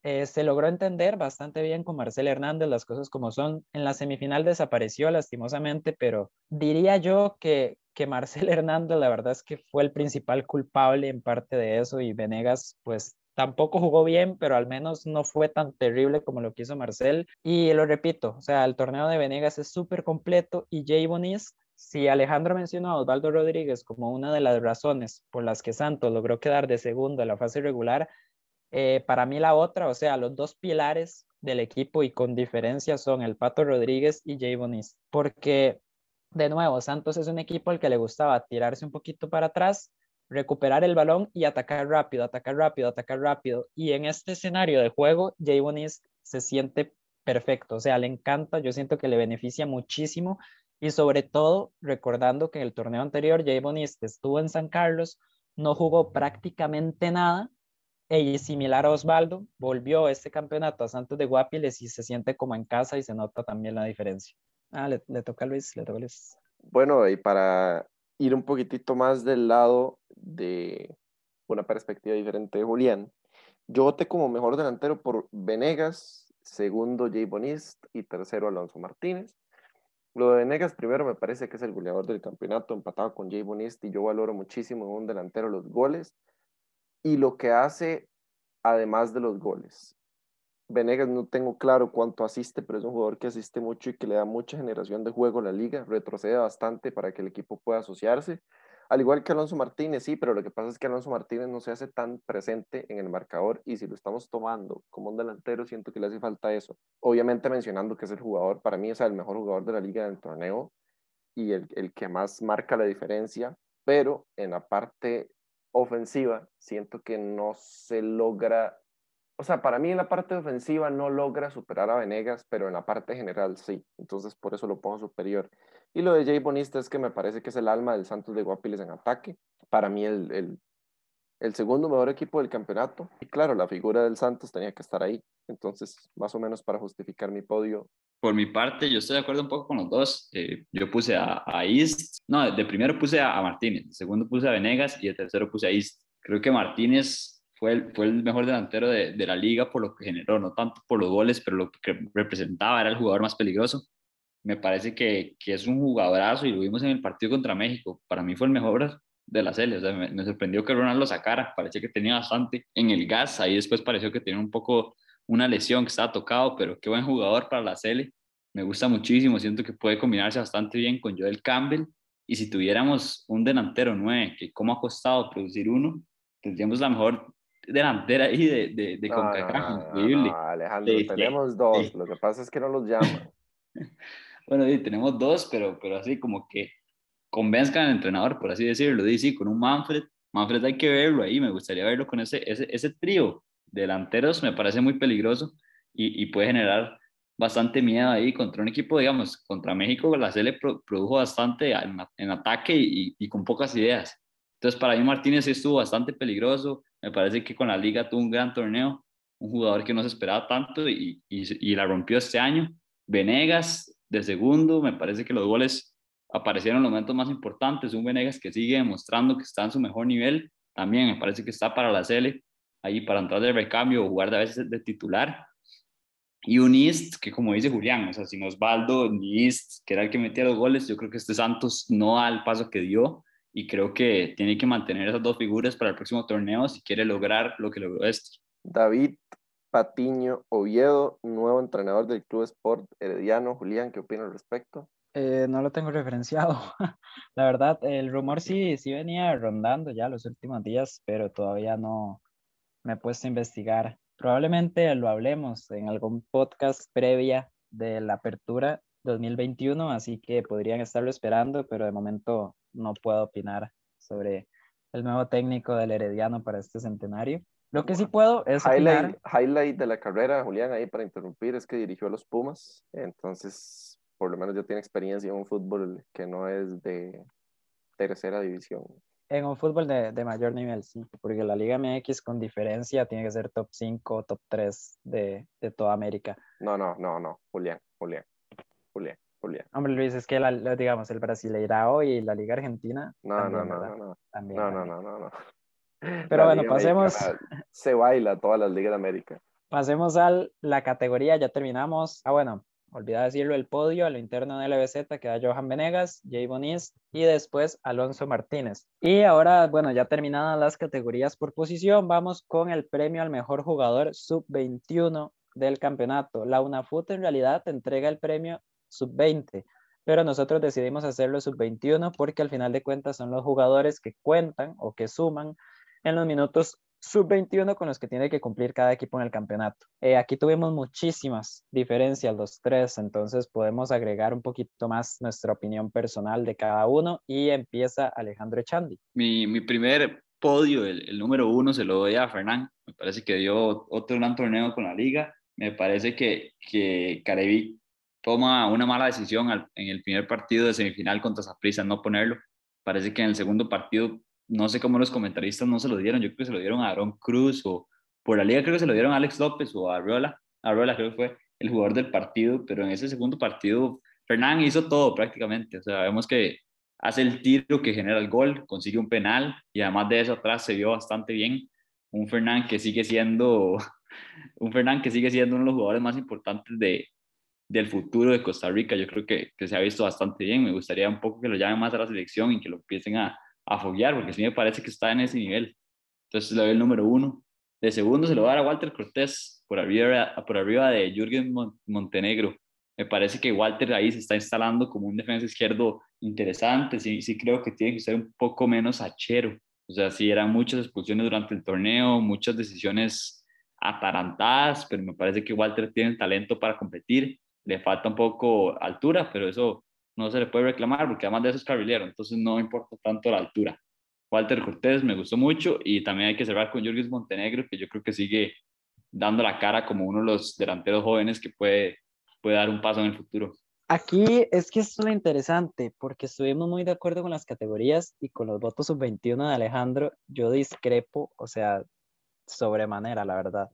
Speaker 2: eh, se logró entender bastante bien con Marcel Hernández las cosas como son. En la semifinal desapareció lastimosamente, pero diría yo que, que Marcel Hernández la verdad es que fue el principal culpable en parte de eso y Venegas pues tampoco jugó bien, pero al menos no fue tan terrible como lo quiso Marcel. Y lo repito, o sea, el torneo de Venegas es súper completo y Jay Bonis si Alejandro mencionó a Osvaldo Rodríguez como una de las razones por las que Santos logró quedar de segundo en la fase regular, eh, para mí la otra, o sea, los dos pilares del equipo y con diferencia son el Pato Rodríguez y Jay porque de nuevo, Santos es un equipo al que le gustaba tirarse un poquito para atrás, recuperar el balón y atacar rápido, atacar rápido, atacar rápido. Y en este escenario de juego, Jay se siente perfecto, o sea, le encanta, yo siento que le beneficia muchísimo y sobre todo recordando que en el torneo anterior Jay estuvo en San Carlos, no jugó prácticamente nada y similar a Osvaldo, volvió este campeonato a Santos de Guapiles y se siente como en casa y se nota también la diferencia. Ah, le, toca a Luis, le toca a Luis.
Speaker 3: Bueno, y para ir un poquitito más del lado de una perspectiva diferente de Julián, yo voté como mejor delantero por Venegas, segundo Jay Bonist y tercero Alonso Martínez. Lo de Venegas primero me parece que es el goleador del campeonato, empatado con Jay Bonist y yo valoro muchísimo un delantero los goles y lo que hace además de los goles. Venegas no tengo claro cuánto asiste, pero es un jugador que asiste mucho y que le da mucha generación de juego a la liga, retrocede bastante para que el equipo pueda asociarse, al igual que Alonso Martínez, sí, pero lo que pasa es que Alonso Martínez no se hace tan presente en el marcador y si lo estamos tomando como un delantero, siento que le hace falta eso. Obviamente mencionando que es el jugador, para mí es el mejor jugador de la liga del torneo y el, el que más marca la diferencia, pero en la parte ofensiva, siento que no se logra, o sea, para mí en la parte ofensiva no logra superar a Venegas, pero en la parte general sí, entonces por eso lo pongo superior. Y lo de Jay Bonista es que me parece que es el alma del Santos de Guapiles en ataque, para mí el, el, el segundo mejor equipo del campeonato, y claro, la figura del Santos tenía que estar ahí, entonces más o menos para justificar mi podio,
Speaker 4: por mi parte, yo estoy de acuerdo un poco con los dos. Eh, yo puse a, a, no, de primero puse a, Martínez, de segundo puse a Venegas y de tercero puse a East. Creo que Martínez fue el, mejor delantero de, la liga por lo que generó, no tanto por los goles, pero lo que representaba era el jugador más peligroso. Me parece que, es un jugadorazo y lo vimos en el partido contra México. Para mí fue el mejor de la serie. O sea, me, sorprendió que Ronaldo sacara. Parecía que tenía bastante en el gas. Ahí después pareció que tenía un poco una lesión que estaba tocado, pero qué buen jugador para la Cele. Me gusta muchísimo, siento que puede combinarse bastante bien con Joel Campbell. Y si tuviéramos un delantero 9, que como ha costado producir uno, tendríamos la mejor delantera ahí de, de, de CONCACAF.
Speaker 3: increíble. Alejandro, tenemos dos, lo que pasa es que no los llaman.
Speaker 4: bueno, sí, tenemos dos, pero, pero así como que convenzcan al entrenador, por así decirlo. Dice, con un Manfred. Manfred hay que verlo ahí, me gustaría verlo con ese, ese, ese trío delanteros me parece muy peligroso y, puede generar bastante miedo ahí contra un equipo, digamos, contra México, la Sele produjo bastante en, ataque y, con pocas ideas. Entonces, para mí Martínez estuvo bastante peligroso, me parece que con la liga tuvo un gran torneo, un jugador que no se esperaba tanto y, y la rompió este año. Venegas, de segundo, me parece que los goles aparecieron en los momentos más importantes, un Venegas que sigue demostrando que está en su mejor nivel, también me parece que está para la Sele ahí para entrar de recambio o jugar de a veces de titular. Y un East, que como dice Julián, o sea, sin Osvaldo, ni East, que era el que metía los goles, yo creo que este Santos no da el paso que dio y creo que tiene que mantener esas dos figuras para el próximo torneo si quiere lograr lo que logró este.
Speaker 3: David Patiño Oviedo, nuevo entrenador del Club Sport Herediano. Julián, ¿qué opina al respecto?
Speaker 2: Eh, no lo tengo referenciado. La verdad, el rumor sí, sí venía rondando ya los últimos días, pero todavía no me he puesto a investigar. Probablemente lo hablemos en algún podcast previa de la apertura 2021, así que podrían estarlo esperando, pero de momento no puedo opinar sobre el nuevo técnico del Herediano para este centenario. Lo que sí puedo es
Speaker 3: highlight, highlight de la carrera, Julián, ahí para interrumpir, es que dirigió a los Pumas, entonces por lo menos ya tiene experiencia en un fútbol que no es de tercera división.
Speaker 2: En un fútbol de, de mayor nivel, sí, porque la Liga MX con diferencia tiene que ser top 5, top 3 de, de toda América.
Speaker 3: No, no, no, no, Julián, Julián, Julián. Julián.
Speaker 2: Hombre, Luis, es que, la, digamos, el Brasileirao y la Liga Argentina.
Speaker 3: No, no, no, no, no. no, no, no, no,
Speaker 2: Pero bueno, pasemos.
Speaker 3: Se baila todas las Ligas de América.
Speaker 2: Pasemos a la categoría, ya terminamos. Ah, bueno, olvidé decirlo, el podio, a lo interno de LBZ queda Johan Venegas, Jay Bonis y después Alonso Martínez. Y ahora, bueno, ya terminadas las categorías por posición, vamos con el premio al mejor jugador sub-21 del campeonato. La UNAFUT en realidad entrega el premio sub-20, pero nosotros decidimos hacerlo sub-21 porque al final de cuentas son los jugadores que cuentan o que suman en los minutos sub-21 con los que tiene que cumplir cada equipo en el campeonato. Eh, aquí tuvimos muchísimas diferencias los tres, entonces podemos agregar un poquito más nuestra opinión personal de cada uno y empieza Alejandro Echandi.
Speaker 4: Mi, mi primer podio, el, número uno, se lo doy a Fernán. Me parece que dio otro gran torneo con la liga. Me parece que, que Carevic toma una mala decisión en el primer partido de semifinal contra Zaprisa, no ponerlo. Parece que en el segundo partido, no sé cómo los comentaristas no se lo dieron, yo creo que se lo dieron a Aaron Cruz o por la liga creo que se lo dieron a Alex López o a Arreola. Arreola creo que fue el jugador del partido, pero en ese segundo partido Fernán hizo todo prácticamente. O sea, vemos que hace el tiro que genera el gol, consigue un penal y además de eso atrás se vio bastante bien. Un Fernán que sigue siendo un Fernán que sigue siendo uno de los jugadores más importantes de, del futuro de Costa Rica. Yo creo que, que, se ha visto bastante bien. Me gustaría un poco que lo llamen más a la selección y que lo empiecen a, a foguear, porque sí me parece que está en ese nivel. Entonces le doy el número uno. De segundo se lo va a dar a Walter Cortés por arriba, por arriba de Jürgen Montenegro. Me parece que Walter ahí se está instalando como un defensa izquierdo interesante. Sí, sí creo que tiene que ser un poco menos hachero. O sea, sí eran muchas expulsiones durante el torneo, muchas decisiones atarantadas, pero me parece que Walter tiene el talento para competir le falta un poco altura, pero eso no se le puede reclamar porque además de eso es carrilero, entonces no importa tanto la altura. Walter Cortés me gustó mucho y también hay que cerrar con Jürgen Montenegro, que yo creo que sigue dando la cara como uno de los delanteros jóvenes que puede, puede dar un paso en el futuro.
Speaker 2: Aquí es que es lo interesante, porque estuvimos muy de acuerdo con las categorías y con los votos sub-21 de Alejandro, yo discrepo, o sea, sobremanera, la verdad.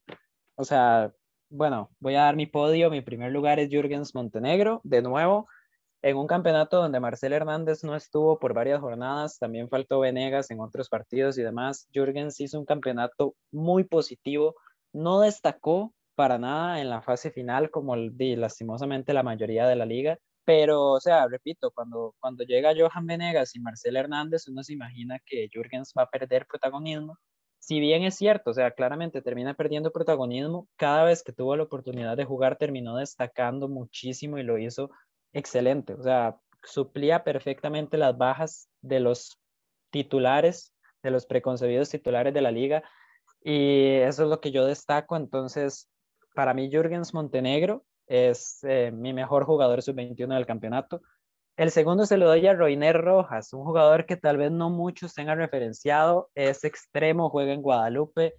Speaker 2: O sea, bueno, voy a dar mi podio. Mi primer lugar es Jürgens Montenegro, de nuevo, en un campeonato donde Marcel Hernández no estuvo por varias jornadas, también faltó Venegas en otros partidos y demás. Jürgens hizo un campeonato muy positivo, no destacó para nada en la fase final, como lastimosamente la mayoría de la liga, pero, o sea, repito, cuando, cuando llega Johan Venegas y Marcel Hernández, uno se imagina que Jürgens va a perder protagonismo, si bien es cierto, o sea, claramente termina perdiendo protagonismo, cada vez que tuvo la oportunidad de jugar terminó destacando muchísimo y lo hizo excelente, o sea, suplía perfectamente las bajas de los titulares, de los preconcebidos titulares de la liga y eso es lo que yo destaco, entonces, para mí Jürgens Montenegro es eh, mi mejor jugador sub-21 del campeonato, el segundo se lo doy a Roiner Rojas, un jugador que tal vez no muchos tengan referenciado, es extremo, juega en Guadalupe,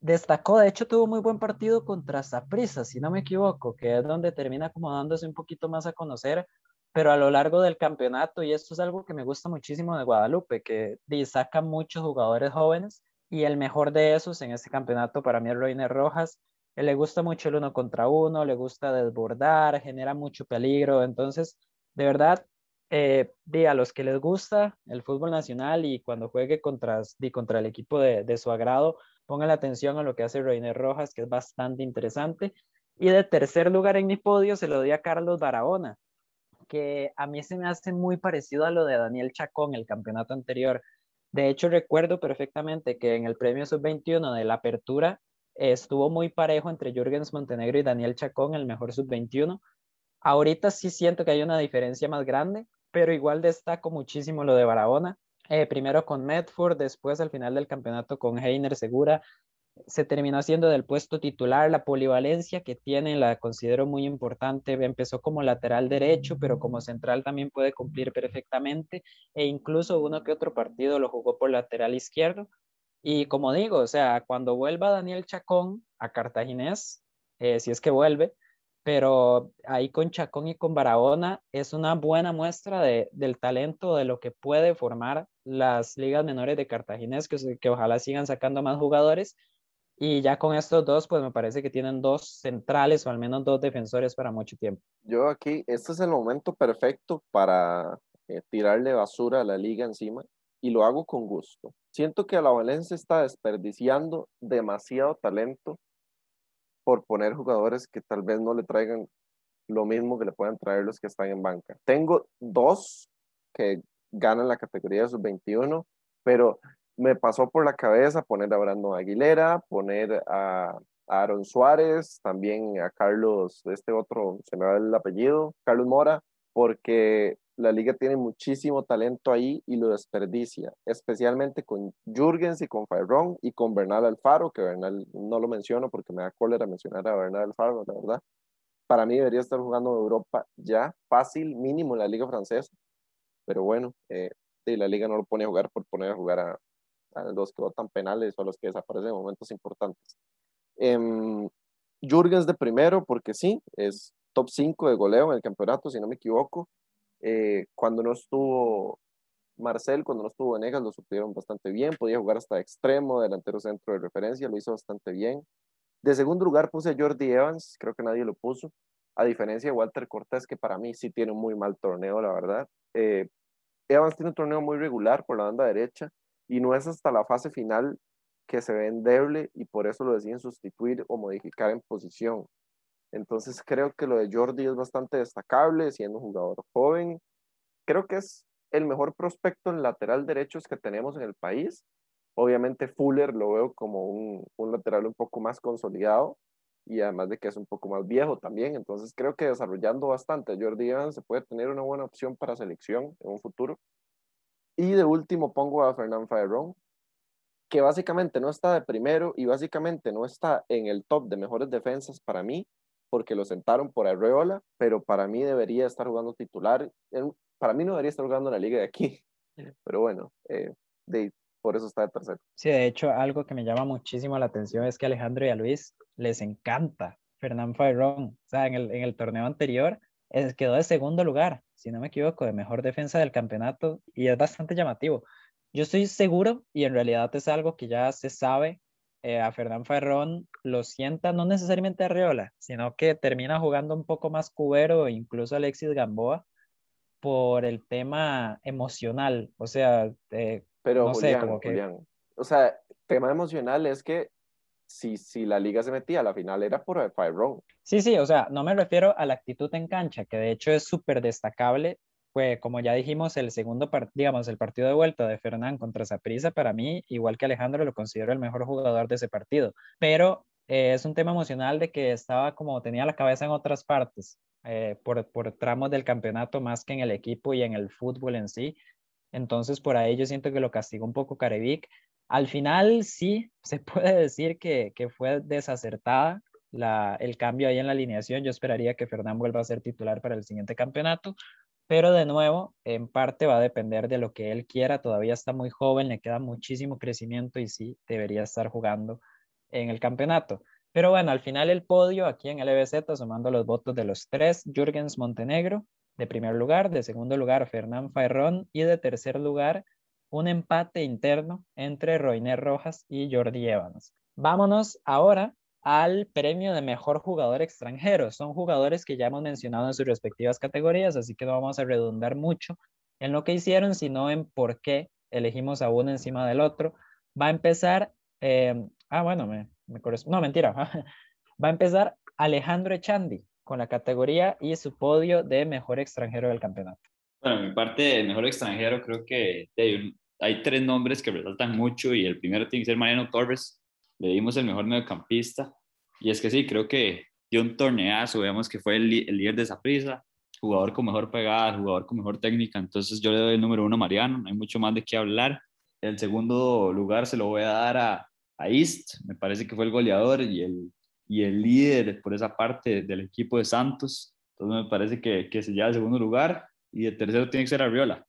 Speaker 2: destacó, de hecho tuvo muy buen partido contra Saprissa, si no me equivoco, que es donde termina acomodándose un poquito más a conocer, pero a lo largo del campeonato, y esto es algo que me gusta muchísimo de Guadalupe, que saca muchos jugadores jóvenes, y el mejor de esos en este campeonato para mí es Roiner Rojas, le gusta mucho el uno contra uno, le gusta desbordar, genera mucho peligro, entonces de verdad, eh, a los que les gusta el fútbol nacional y cuando juegue contra, contra el equipo de, su agrado, pongan la atención a lo que hace Reiner Rojas, que es bastante interesante. Y de tercer lugar en mi podio se lo doy a Carlos Barahona, que a mí se me hace muy parecido a lo de Daniel Chacón, el campeonato anterior. De hecho, recuerdo perfectamente que en el premio sub-21 de la apertura estuvo muy parejo entre Jürgens Montenegro y Daniel Chacón, el mejor sub-21. Ahorita sí siento que hay una diferencia más grande, pero igual destaco muchísimo lo de Barahona. Eh, primero con Medford, después al final del campeonato con Heiner Segura, se terminó haciendo del puesto titular. La polivalencia que tiene la considero muy importante. Empezó como lateral derecho, pero como central también puede cumplir perfectamente. E incluso uno que otro partido lo jugó por lateral izquierdo. Y como digo, o sea, cuando vuelva Daniel Chacón a Cartaginés, eh, si es que vuelve, pero ahí con Chacón y con Barahona es una buena muestra de, del talento, de lo que puede formar las ligas menores de Cartaginés, que, ojalá sigan sacando más jugadores y ya con estos dos, pues me parece que tienen dos centrales o al menos dos defensores para mucho tiempo.
Speaker 3: Yo aquí, este es el momento perfecto para eh, tirarle basura a la liga encima y lo hago con gusto. Siento que la Valencia está desperdiciando demasiado talento por poner jugadores que tal vez no le traigan lo mismo que le puedan traer los que están en banca. Tengo dos que ganan la categoría de sub-21, pero me pasó por la cabeza poner a Brandon Aguilera, poner a, Aaron Suárez, también a Carlos, este otro, se me va el apellido, Carlos Mora, porque la liga tiene muchísimo talento ahí y lo desperdicia, especialmente con Jürgens y con Fairón y con Bernal Alfaro, que Bernal no lo menciono porque me da cólera mencionar a Bernal Alfaro, la verdad. Para mí debería estar jugando en Europa ya fácil, mínimo en la liga francesa, pero bueno, eh, la liga no lo pone a jugar por poner a jugar a, a los que votan penales o a los que desaparecen en momentos importantes. Eh, Jürgens de primero, porque sí, es top 5 de goleo en el campeonato, si no me equivoco. Eh, cuando no estuvo Marcel, cuando no estuvo Venegas, lo supieron bastante bien. Podía jugar hasta extremo, delantero centro de referencia, lo hizo bastante bien. De segundo lugar puse a Jordi Evans, creo que nadie lo puso, a diferencia de Walter Cortés, que para mí sí tiene un muy mal torneo, la verdad. Eh, Evans tiene un torneo muy regular por la banda derecha, y no es hasta la fase final que se ve endeble y por eso lo deciden sustituir o modificar en posición. Entonces creo que lo de Jordi es bastante destacable, siendo un jugador joven. Creo que es el mejor prospecto en lateral derechos que tenemos en el país. Obviamente Fuller lo veo como un, un lateral un poco más consolidado y además de que es un poco más viejo también. Entonces creo que desarrollando bastante Jordi Evans se puede tener una buena opción para selección en un futuro. Y de último pongo a Fernán Fairón, que básicamente no está de primero y básicamente no está en el top de mejores defensas para mí, porque lo sentaron por Arreola, pero para mí debería estar jugando titular. Para mí no debería estar jugando en la liga de aquí, pero bueno, eh, de, por eso está de tercero.
Speaker 2: Sí, de hecho, algo que me llama muchísimo la atención es que Alejandro y a Luis les encanta Fernán Fairón. O sea, en el, en el torneo anterior quedó de segundo lugar, si no me equivoco, de mejor defensa del campeonato y es bastante llamativo. Yo estoy seguro, y en realidad es algo que ya se sabe, eh, a Fernán Ferrón lo sienta no necesariamente a Arreola, sino que termina jugando un poco más cubero, incluso Alexis Gamboa, por el tema emocional. O sea, eh,
Speaker 3: pero no sé, como que... O sea, tema emocional es que si, si la liga se metía a la final era por Fire
Speaker 2: Sí, sí, o sea, no me refiero a la actitud en cancha, que de hecho es súper destacable. Fue, como ya dijimos, el segundo, digamos, el partido de vuelta de Fernán contra Saprissa, para mí, igual que Alejandro, lo considero el mejor jugador de ese partido. Pero eh, es un tema emocional de que estaba como, tenía la cabeza en otras partes, eh, por, por tramos del campeonato, más que en el equipo y en el fútbol en sí. Entonces, por ahí yo siento que lo castigó un poco Carevic, al final sí, se puede decir que, fue desacertada la, el cambio ahí en la alineación. Yo esperaría que Fernán vuelva a ser titular para el siguiente campeonato, pero de nuevo, en parte va a depender de lo que él quiera. Todavía está muy joven, le queda muchísimo crecimiento y sí, debería estar jugando en el campeonato. Pero bueno, al final el podio aquí en el EBZ, sumando los votos de los tres, Jürgens Montenegro de primer lugar, de segundo lugar Fernán Fairón y de tercer lugar un empate interno entre Roiner Rojas y Jordi Evans. Vámonos ahora al premio de mejor jugador extranjero. Son jugadores que ya hemos mencionado en sus respectivas categorías, así que no vamos a redundar mucho en lo que hicieron, sino en por qué elegimos a uno encima del otro. Va a empezar, eh, ah, bueno, me, me no, mentira, va a empezar Alejandro Echandi con la categoría y su podio de mejor extranjero del campeonato.
Speaker 4: Bueno, mi parte de mejor extranjero creo que hay, hay tres nombres que resaltan mucho y el primero tiene que ser Mariano Torres. Le dimos el mejor mediocampista y es que sí, creo que dio un torneazo, vemos que fue el, el líder de esa prisa, jugador con mejor pegada, jugador con mejor técnica, entonces yo le doy el número uno a Mariano, no hay mucho más de qué hablar. El segundo lugar se lo voy a dar a, a East, me parece que fue el goleador y el, y el líder por esa parte del equipo de Santos, entonces me parece que, que se lleva el segundo lugar y el tercero tiene que ser Arriola.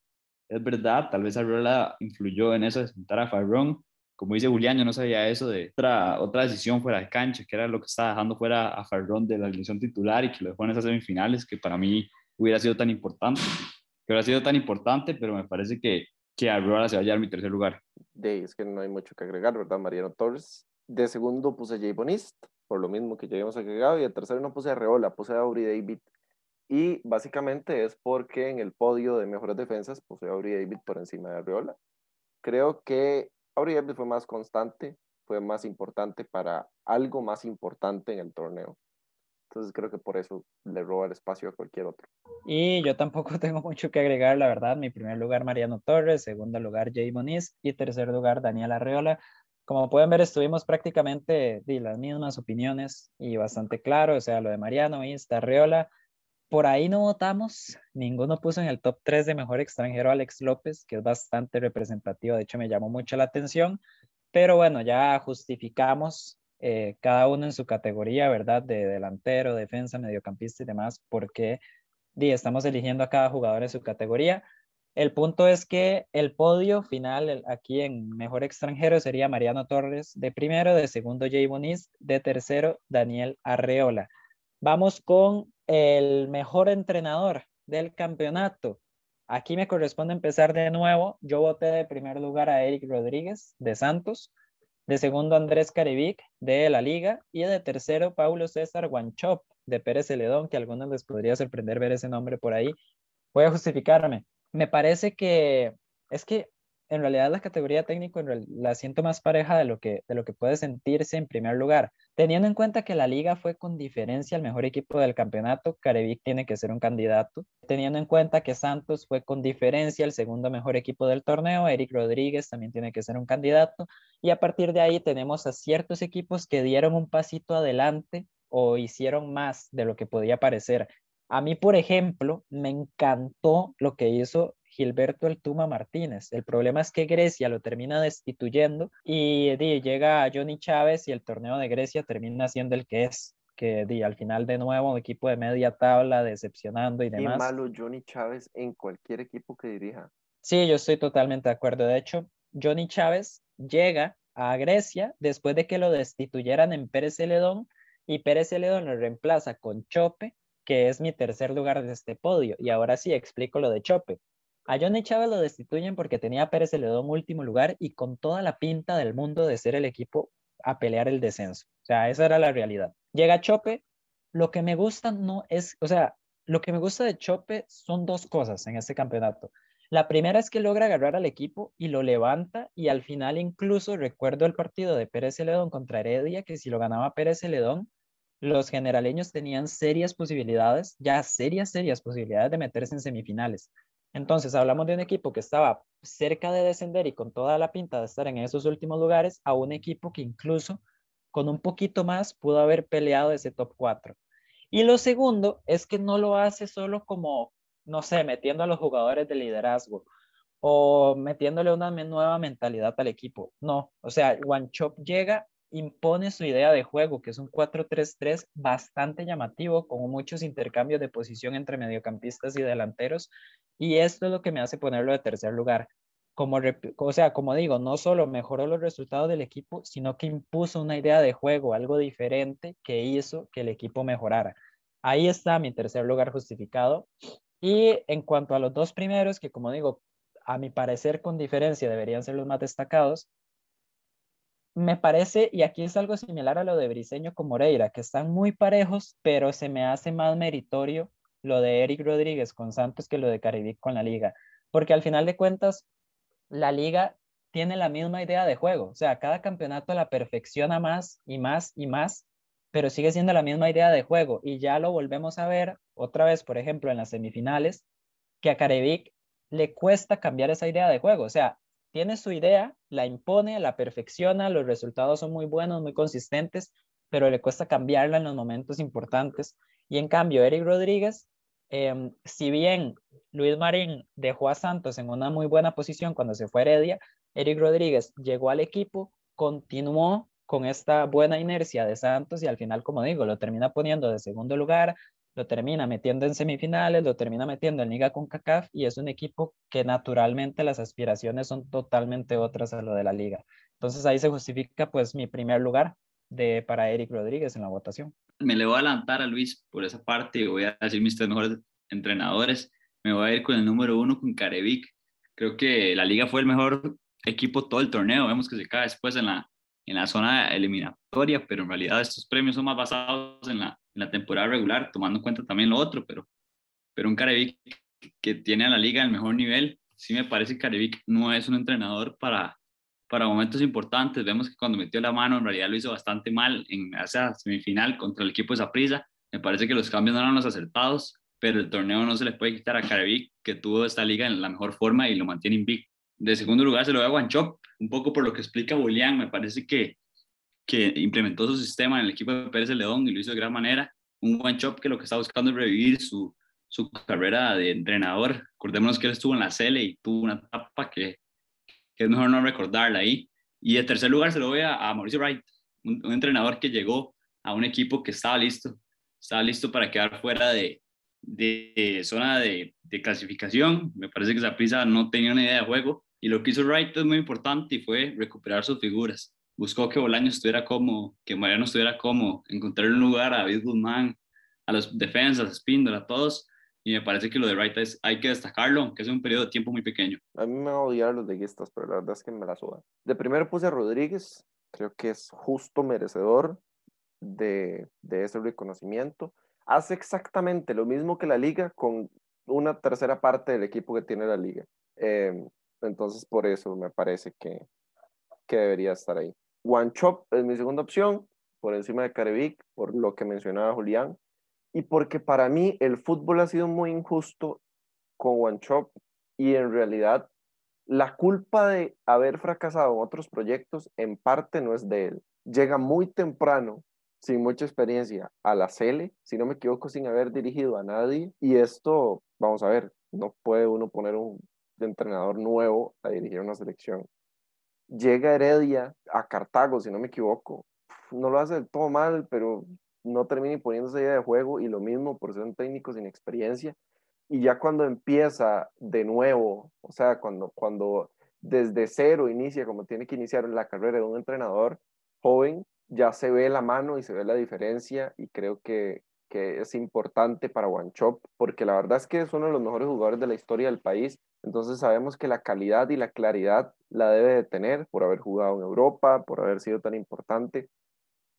Speaker 4: Es verdad, tal vez Arriola influyó en eso de sentar a Farrón, como dice Julián, yo no sabía eso de otra, otra decisión fuera de cancha, que era lo que estaba dejando fuera a Farrón de la elección titular y que lo dejó en esas semifinales, que para mí hubiera sido tan importante. Que hubiera sido tan importante, pero me parece que, que Aurora se va a llevar mi tercer lugar.
Speaker 3: De, es que no hay mucho que agregar, ¿verdad? Mariano Torres. De segundo puse a Jay Bonist, por lo mismo que ya habíamos agregado, y de tercero no puse a Reola, puse a Aubrey David. Y básicamente es porque en el podio de mejores defensas puse a Aubrey David por encima de Reola. Creo que Aubrey fue más constante, fue más importante para algo más importante en el torneo. Entonces creo que por eso le roba el espacio a cualquier otro.
Speaker 2: Y yo tampoco tengo mucho que agregar, la verdad. Mi primer lugar, Mariano Torres. Segundo lugar, Jay Moniz. Y tercer lugar, Daniel Arreola. Como pueden ver, estuvimos prácticamente de las mismas opiniones y bastante claro. O sea, lo de Mariano y esta Arreola. Por ahí no votamos, ninguno puso en el top 3 de mejor extranjero Alex López, que es bastante representativo, de hecho me llamó mucho la atención, pero bueno, ya justificamos eh, cada uno en su categoría, ¿verdad? De delantero, defensa, mediocampista y demás, porque di, estamos eligiendo a cada jugador en su categoría. El punto es que el podio final aquí en mejor extranjero sería Mariano Torres de primero, de segundo Jay Boniz, de tercero Daniel Arreola. Vamos con el mejor entrenador del campeonato. Aquí me corresponde empezar de nuevo. Yo voté de primer lugar a Eric Rodríguez de Santos, de segundo Andrés Caribic de la Liga y de tercero Paulo César Guanchop de Pérez Celedón, que a algunos les podría sorprender ver ese nombre por ahí. Voy a justificarme. Me parece que es que en realidad la categoría técnico la siento más pareja de lo, que, de lo que puede sentirse en primer lugar. Teniendo en cuenta que la liga fue con diferencia el mejor equipo del campeonato, Carevic tiene que ser un candidato. Teniendo en cuenta que Santos fue con diferencia el segundo mejor equipo del torneo, Eric Rodríguez también tiene que ser un candidato. Y a partir de ahí tenemos a ciertos equipos que dieron un pasito adelante o hicieron más de lo que podía parecer. A mí, por ejemplo, me encantó lo que hizo Gilberto El Tuma Martínez. El problema es que Grecia lo termina destituyendo y llega a Johnny Chávez y el torneo de Grecia termina siendo el que es, que di, al final de nuevo un equipo de media tabla decepcionando y demás.
Speaker 3: Qué malo Johnny Chávez en cualquier equipo que dirija.
Speaker 2: Sí, yo estoy totalmente de acuerdo. De hecho, Johnny Chávez llega a Grecia después de que lo destituyeran en Pérez Celedón y Pérez Celedón lo reemplaza con Chope, que es mi tercer lugar de este podio. Y ahora sí explico lo de Chope. A Johnny Chávez lo destituyen porque tenía a Pérez Celedón último lugar y con toda la pinta del mundo de ser el equipo a pelear el descenso. O sea, esa era la realidad. Llega Chope, lo que me gusta no es, o sea, lo que me gusta de Chope son dos cosas en este campeonato. La primera es que logra agarrar al equipo y lo levanta y al final incluso recuerdo el partido de Pérez Celedón contra Heredia, que si lo ganaba Pérez Celedón, los generaleños tenían serias posibilidades, ya serias, serias posibilidades de meterse en semifinales. Entonces, hablamos de un equipo que estaba cerca de descender y con toda la pinta de estar en esos últimos lugares, a un equipo que incluso con un poquito más pudo haber peleado ese top 4. Y lo segundo es que no lo hace solo como, no sé, metiendo a los jugadores de liderazgo o metiéndole una nueva mentalidad al equipo. No, o sea, One Chop llega impone su idea de juego, que es un 4-3-3 bastante llamativo, con muchos intercambios de posición entre mediocampistas y delanteros, y esto es lo que me hace ponerlo de tercer lugar. Como, o sea, como digo, no solo mejoró los resultados del equipo, sino que impuso una idea de juego, algo diferente que hizo que el equipo mejorara. Ahí está mi tercer lugar justificado. Y en cuanto a los dos primeros, que como digo, a mi parecer con diferencia deberían ser los más destacados, me parece, y aquí es algo similar a lo de Briseño con Moreira, que están muy parejos, pero se me hace más meritorio lo de Eric Rodríguez con Santos que lo de Caribe con la liga, porque al final de cuentas, la liga tiene la misma idea de juego, o sea, cada campeonato la perfecciona más y más y más, pero sigue siendo la misma idea de juego y ya lo volvemos a ver otra vez, por ejemplo, en las semifinales, que a Carevic le cuesta cambiar esa idea de juego, o sea, tiene su idea, la impone, la perfecciona, los resultados son muy buenos, muy consistentes, pero le cuesta cambiarla en los momentos importantes. Y en cambio, Eric Rodríguez, em, si bien Luis Marín dejó a Santos en una muy buena posición cuando se fue Heredia, Eric Rodríguez llegó al equipo, continuó con esta buena inercia de Santos y al final, como digo, lo termina poniendo de segundo lugar, lo termina metiendo en semifinales, lo termina metiendo en Liga con CACAF y es un equipo que naturalmente las aspiraciones son totalmente otras a lo de la liga. Entonces ahí se justifica pues mi primer lugar de, para Eric Rodríguez en la votación.
Speaker 4: Me le voy a adelantar a Luis por esa parte y voy a decir mis tres mejores entrenadores. Me voy a ir con el número uno, con Carevic. Creo que la liga fue el mejor equipo todo el torneo. Vemos que se cae después en la, en la zona eliminatoria, pero en realidad estos premios son más basados en la, en la temporada regular, tomando en cuenta también lo otro, pero, pero un Carevic que tiene a la liga el mejor nivel, sí me parece que Carevic no es un entrenador para, para momentos importantes. Vemos que cuando metió la mano, en realidad lo hizo bastante mal en esa semifinal contra el equipo de Zaprisa. Me parece que los cambios no eran los acertados, pero el torneo no se le puede quitar a Carevic, que tuvo esta liga en la mejor forma y lo mantiene invicto. De segundo lugar se lo da a Guanchop, un poco por lo que explica Julián, me parece que, que implementó su sistema en el equipo de Pérez León y lo hizo de gran manera. Un Guanchop que lo que está buscando es revivir su, su carrera de entrenador. Acordémonos que él estuvo en la CL y tuvo una etapa que, que es mejor no recordarla ahí. Y en tercer lugar se lo voy a, Mauricio Wright, un, entrenador que llegó a un equipo que estaba listo, estaba listo para quedar fuera de, de zona de, clasificación. Me parece que esa prisa no tenía una idea de juego y lo que hizo Wright es muy importante y fue recuperar sus figuras. Buscó que Bolaño estuviera como, que Mariano estuviera como, encontrar un lugar a David Guzmán, a los defensas, a Spindle, a todos. Y me parece que lo de Wright es, hay que destacarlo, aunque es un periodo de tiempo muy pequeño.
Speaker 3: A mí me van a odiar los liguistas, pero la verdad es que me la suban. De primero puse a Rodríguez, creo que es justo merecedor de, de ese reconocimiento. Hace exactamente lo mismo que la liga con una tercera parte del equipo que tiene la liga. Eh, entonces, por eso me parece que, que debería estar ahí. One Chop es mi segunda opción, por encima de Carevic, por lo que mencionaba Julián, y porque para mí el fútbol ha sido muy injusto con One Chop y en realidad la culpa de haber fracasado en otros proyectos en parte no es de él. Llega muy temprano, sin mucha experiencia, a la Cele, si no me equivoco, sin haber dirigido a nadie. Y esto, vamos a ver, no puede uno poner un entrenador nuevo a dirigir una selección. Llega Heredia a Cartago, si no me equivoco. No lo hace todo mal, pero no termina imponiéndose idea de juego y lo mismo por ser un técnico sin experiencia. Y ya cuando empieza de nuevo, o sea, cuando, cuando desde cero inicia como tiene que iniciar la carrera de un entrenador joven, ya se ve la mano y se ve la diferencia y creo que, que es importante para Chop porque la verdad es que es uno de los mejores jugadores de la historia del país entonces sabemos que la calidad y la claridad la debe de tener por haber jugado en Europa, por haber sido tan importante.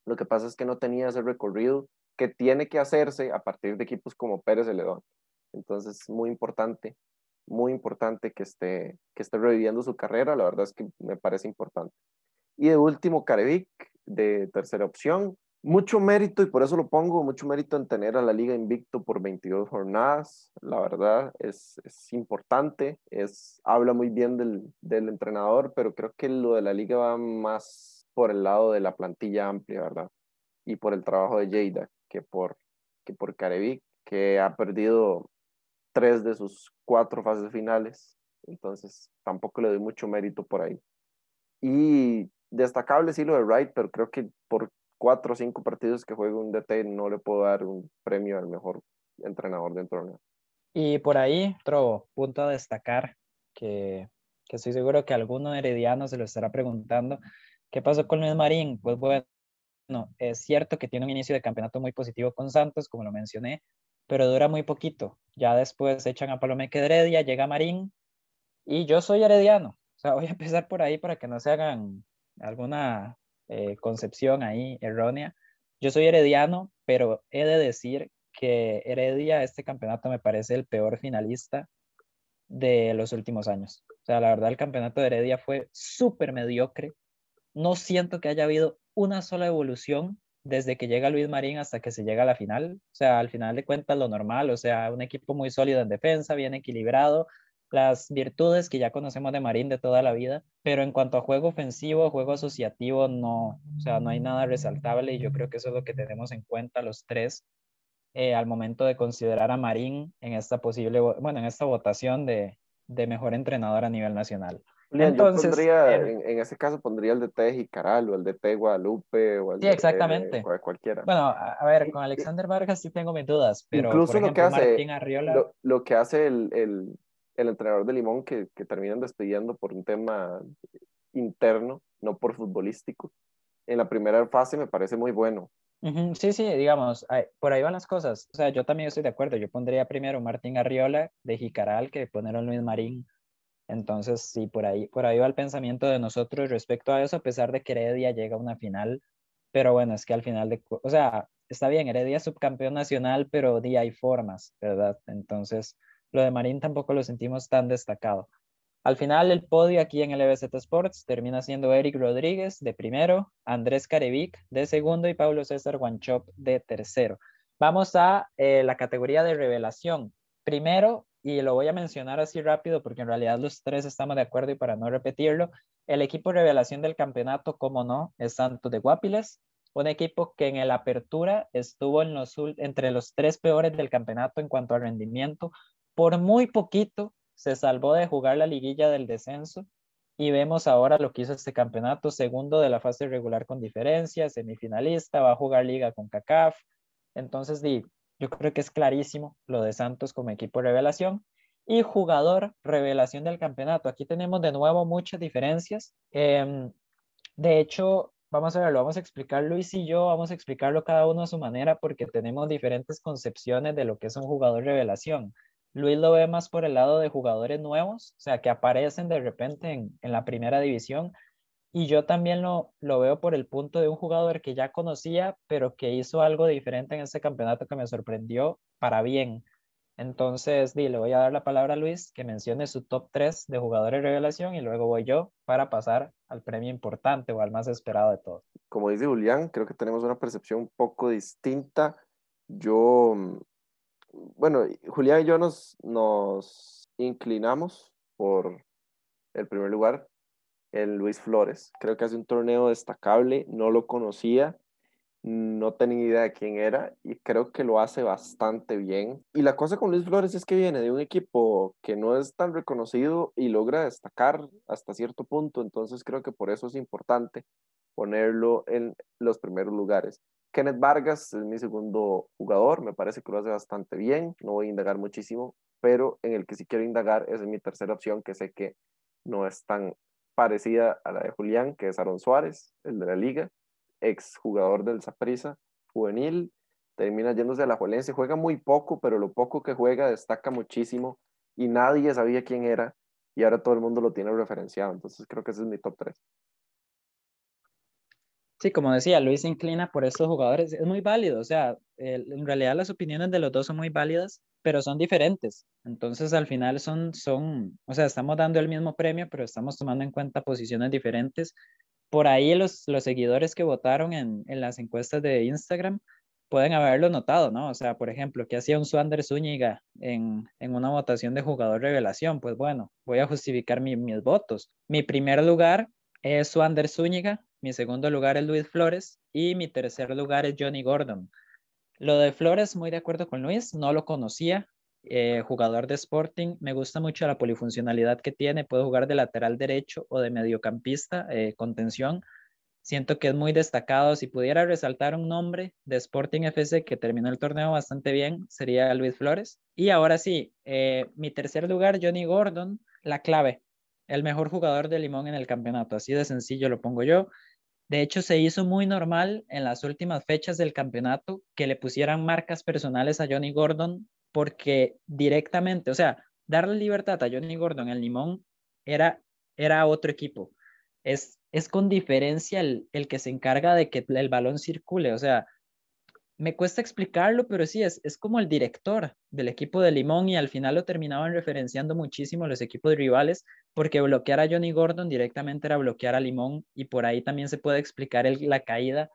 Speaker 3: Lo que pasa es que no tenía ese recorrido que tiene que hacerse a partir de equipos como Pérez Celedón. Entonces, muy importante, muy importante que esté, que esté reviviendo su carrera. La verdad es que me parece importante. Y de último, Carevic, de tercera opción mucho mérito, y por eso lo pongo, mucho mérito en tener a la liga invicto por 22 jornadas, la verdad es, es importante, es, habla muy bien del, del, entrenador, pero creo que lo de la liga va más por el lado de la plantilla amplia, ¿verdad? Y por el trabajo de Lleida, que por, que por Carevic, que ha perdido tres de sus cuatro fases finales, entonces tampoco le doy mucho mérito por ahí. Y destacable sí lo de Wright, pero creo que por cuatro o cinco partidos que juegue un DT, no le puedo dar un premio al mejor entrenador del
Speaker 2: Y por ahí, otro punto a destacar, que, que estoy seguro que alguno herediano se lo estará preguntando, ¿qué pasó con Luis Marín? Pues bueno, es cierto que tiene un inicio de campeonato muy positivo con Santos, como lo mencioné, pero dura muy poquito. Ya después echan a Palomeque Heredia, llega Marín, y yo soy herediano. O sea, voy a empezar por ahí para que no se hagan alguna eh, concepción ahí errónea. Yo soy herediano, pero he de decir que Heredia, este campeonato me parece el peor finalista de los últimos años. O sea, la verdad, el campeonato de Heredia fue súper mediocre. No siento que haya habido una sola evolución desde que llega Luis Marín hasta que se llega a la final. O sea, al final de cuentas lo normal, o sea, un equipo muy sólido en defensa, bien equilibrado, las virtudes que ya conocemos de Marín de toda la vida, pero en cuanto a juego ofensivo, juego asociativo, no, o sea, no hay nada resaltable y yo creo que eso es lo que tenemos en cuenta los tres eh, al momento de considerar a Marín en esta posible, bueno, en esta votación de, de mejor entrenador a nivel nacional.
Speaker 3: Entonces, yo pondría, en, ese caso pondría el de Jicaral o el de T Guadalupe o el
Speaker 2: sí, exactamente.
Speaker 3: de cualquiera.
Speaker 2: Bueno, a, ver, con Alexander Vargas sí tengo mis dudas, pero
Speaker 3: incluso lo, que hace, lo, que hace el, el, el, entrenador de Limón que, que terminan despidiendo por un tema interno, no por futbolístico. En la primera fase me parece muy bueno.
Speaker 2: Sí, sí, digamos, por ahí van las cosas. O sea, yo también estoy de acuerdo. Yo pondría primero Martín Arriola de Jicaral que poner Luis Marín entonces, sí, por ahí, por ahí va el pensamiento de nosotros respecto a eso, a pesar de que Heredia llega a una final. Pero bueno, es que al final de, o sea, está bien, Heredia es subcampeón nacional, pero día hay formas, ¿verdad? Entonces, lo de Marín tampoco lo sentimos tan destacado. Al final, el podio aquí en el EBZ Sports termina siendo Eric Rodríguez de primero, Andrés Carevic de segundo y Pablo César Guanchop de tercero. Vamos a eh, la categoría de revelación. Primero, y lo voy a mencionar así rápido porque en realidad los tres estamos de acuerdo y para no repetirlo, el equipo revelación del campeonato, como no, es Santos de Guapiles, un equipo que en el apertura estuvo en los, entre los tres peores del campeonato en cuanto al rendimiento, por muy poquito se salvó de jugar la liguilla del descenso y vemos ahora lo que hizo este campeonato, segundo de la fase regular con diferencia, semifinalista, va a jugar liga con CACAF, entonces yo creo que es clarísimo lo de Santos como equipo revelación. Y jugador revelación del campeonato. Aquí tenemos de nuevo muchas diferencias. Em, de hecho, vamos a ver, lo vamos a explicar Luis y yo, vamos a explicarlo cada uno a su manera porque tenemos diferentes concepciones de lo que es un jugador revelación. Luis lo ve más por el lado de jugadores nuevos, o sea, que aparecen de repente en, en la primera división, y yo también lo, lo veo por el punto de un jugador que ya conocía, pero que hizo algo diferente en ese campeonato que me sorprendió para bien. Entonces, di, le voy a dar la palabra a Luis que mencione su top 3 de jugadores de revelación y luego voy yo para pasar al premio importante o al más esperado de todos.
Speaker 3: Como dice Julián, creo que tenemos una percepción un poco distinta. Yo, bueno, Julián y yo nos, nos inclinamos por el primer lugar el Luis Flores. Creo que hace un torneo destacable, no lo conocía, no tenía idea de quién era y creo que lo hace bastante bien. Y la cosa con Luis Flores es que viene de un equipo que no es tan reconocido y logra destacar hasta cierto punto, entonces creo que por eso es importante ponerlo en los primeros lugares. Kenneth Vargas es mi segundo jugador, me parece que lo hace bastante bien, no voy a indagar muchísimo, pero en el que sí quiero indagar es mi tercera opción, que sé que no es tan parecida a la de Julián, que es Aaron Suárez, el de la liga, ex jugador del Saprissa, juvenil, termina yéndose a la Juelense, juega muy poco, pero lo poco que juega destaca muchísimo y nadie sabía quién era y ahora todo el mundo lo tiene referenciado, entonces creo que ese es mi top 3.
Speaker 2: Sí, como decía, Luis se inclina por estos jugadores, es muy válido, o sea, en realidad las opiniones de los dos son muy válidas, pero son diferentes. Entonces, al final son, son, o sea, estamos dando el mismo premio, pero estamos tomando en cuenta posiciones diferentes. Por ahí los, los seguidores que votaron en, en las encuestas de Instagram pueden haberlo notado, ¿no? O sea, por ejemplo, ¿qué hacía un Suander Zúñiga en, en una votación de jugador revelación? Pues bueno, voy a justificar mis votos. Mi primer lugar es Suander Zúñiga, mi segundo lugar es Luis Flores y mi tercer lugar es Johnny Gordon. Lo de Flores, muy de acuerdo con Luis, no lo conocía. Eh, jugador de Sporting, me gusta mucho la polifuncionalidad que tiene, puede jugar de lateral derecho o de mediocampista, eh, contención. Siento que es muy destacado. Si pudiera resaltar un nombre de Sporting FC que terminó el torneo bastante bien, sería Luis Flores. Y ahora sí, eh, mi tercer lugar, Johnny Gordon, la clave, el mejor jugador de Limón en el campeonato. Así de sencillo lo pongo yo. De hecho, se hizo muy normal en las últimas fechas del campeonato que le pusieran marcas personales a Johnny Gordon porque directamente, o sea, darle libertad a Johnny Gordon el Limón era, era otro equipo. Es, es con diferencia el, el que se encarga de que el balón circule, o sea, me cuesta explicarlo, pero sí, es, es como el director del equipo de Limón y al final lo terminaban referenciando muchísimo los equipos rivales porque bloquear a Johnny Gordon directamente era bloquear a Limón y por ahí también se puede explicar la caída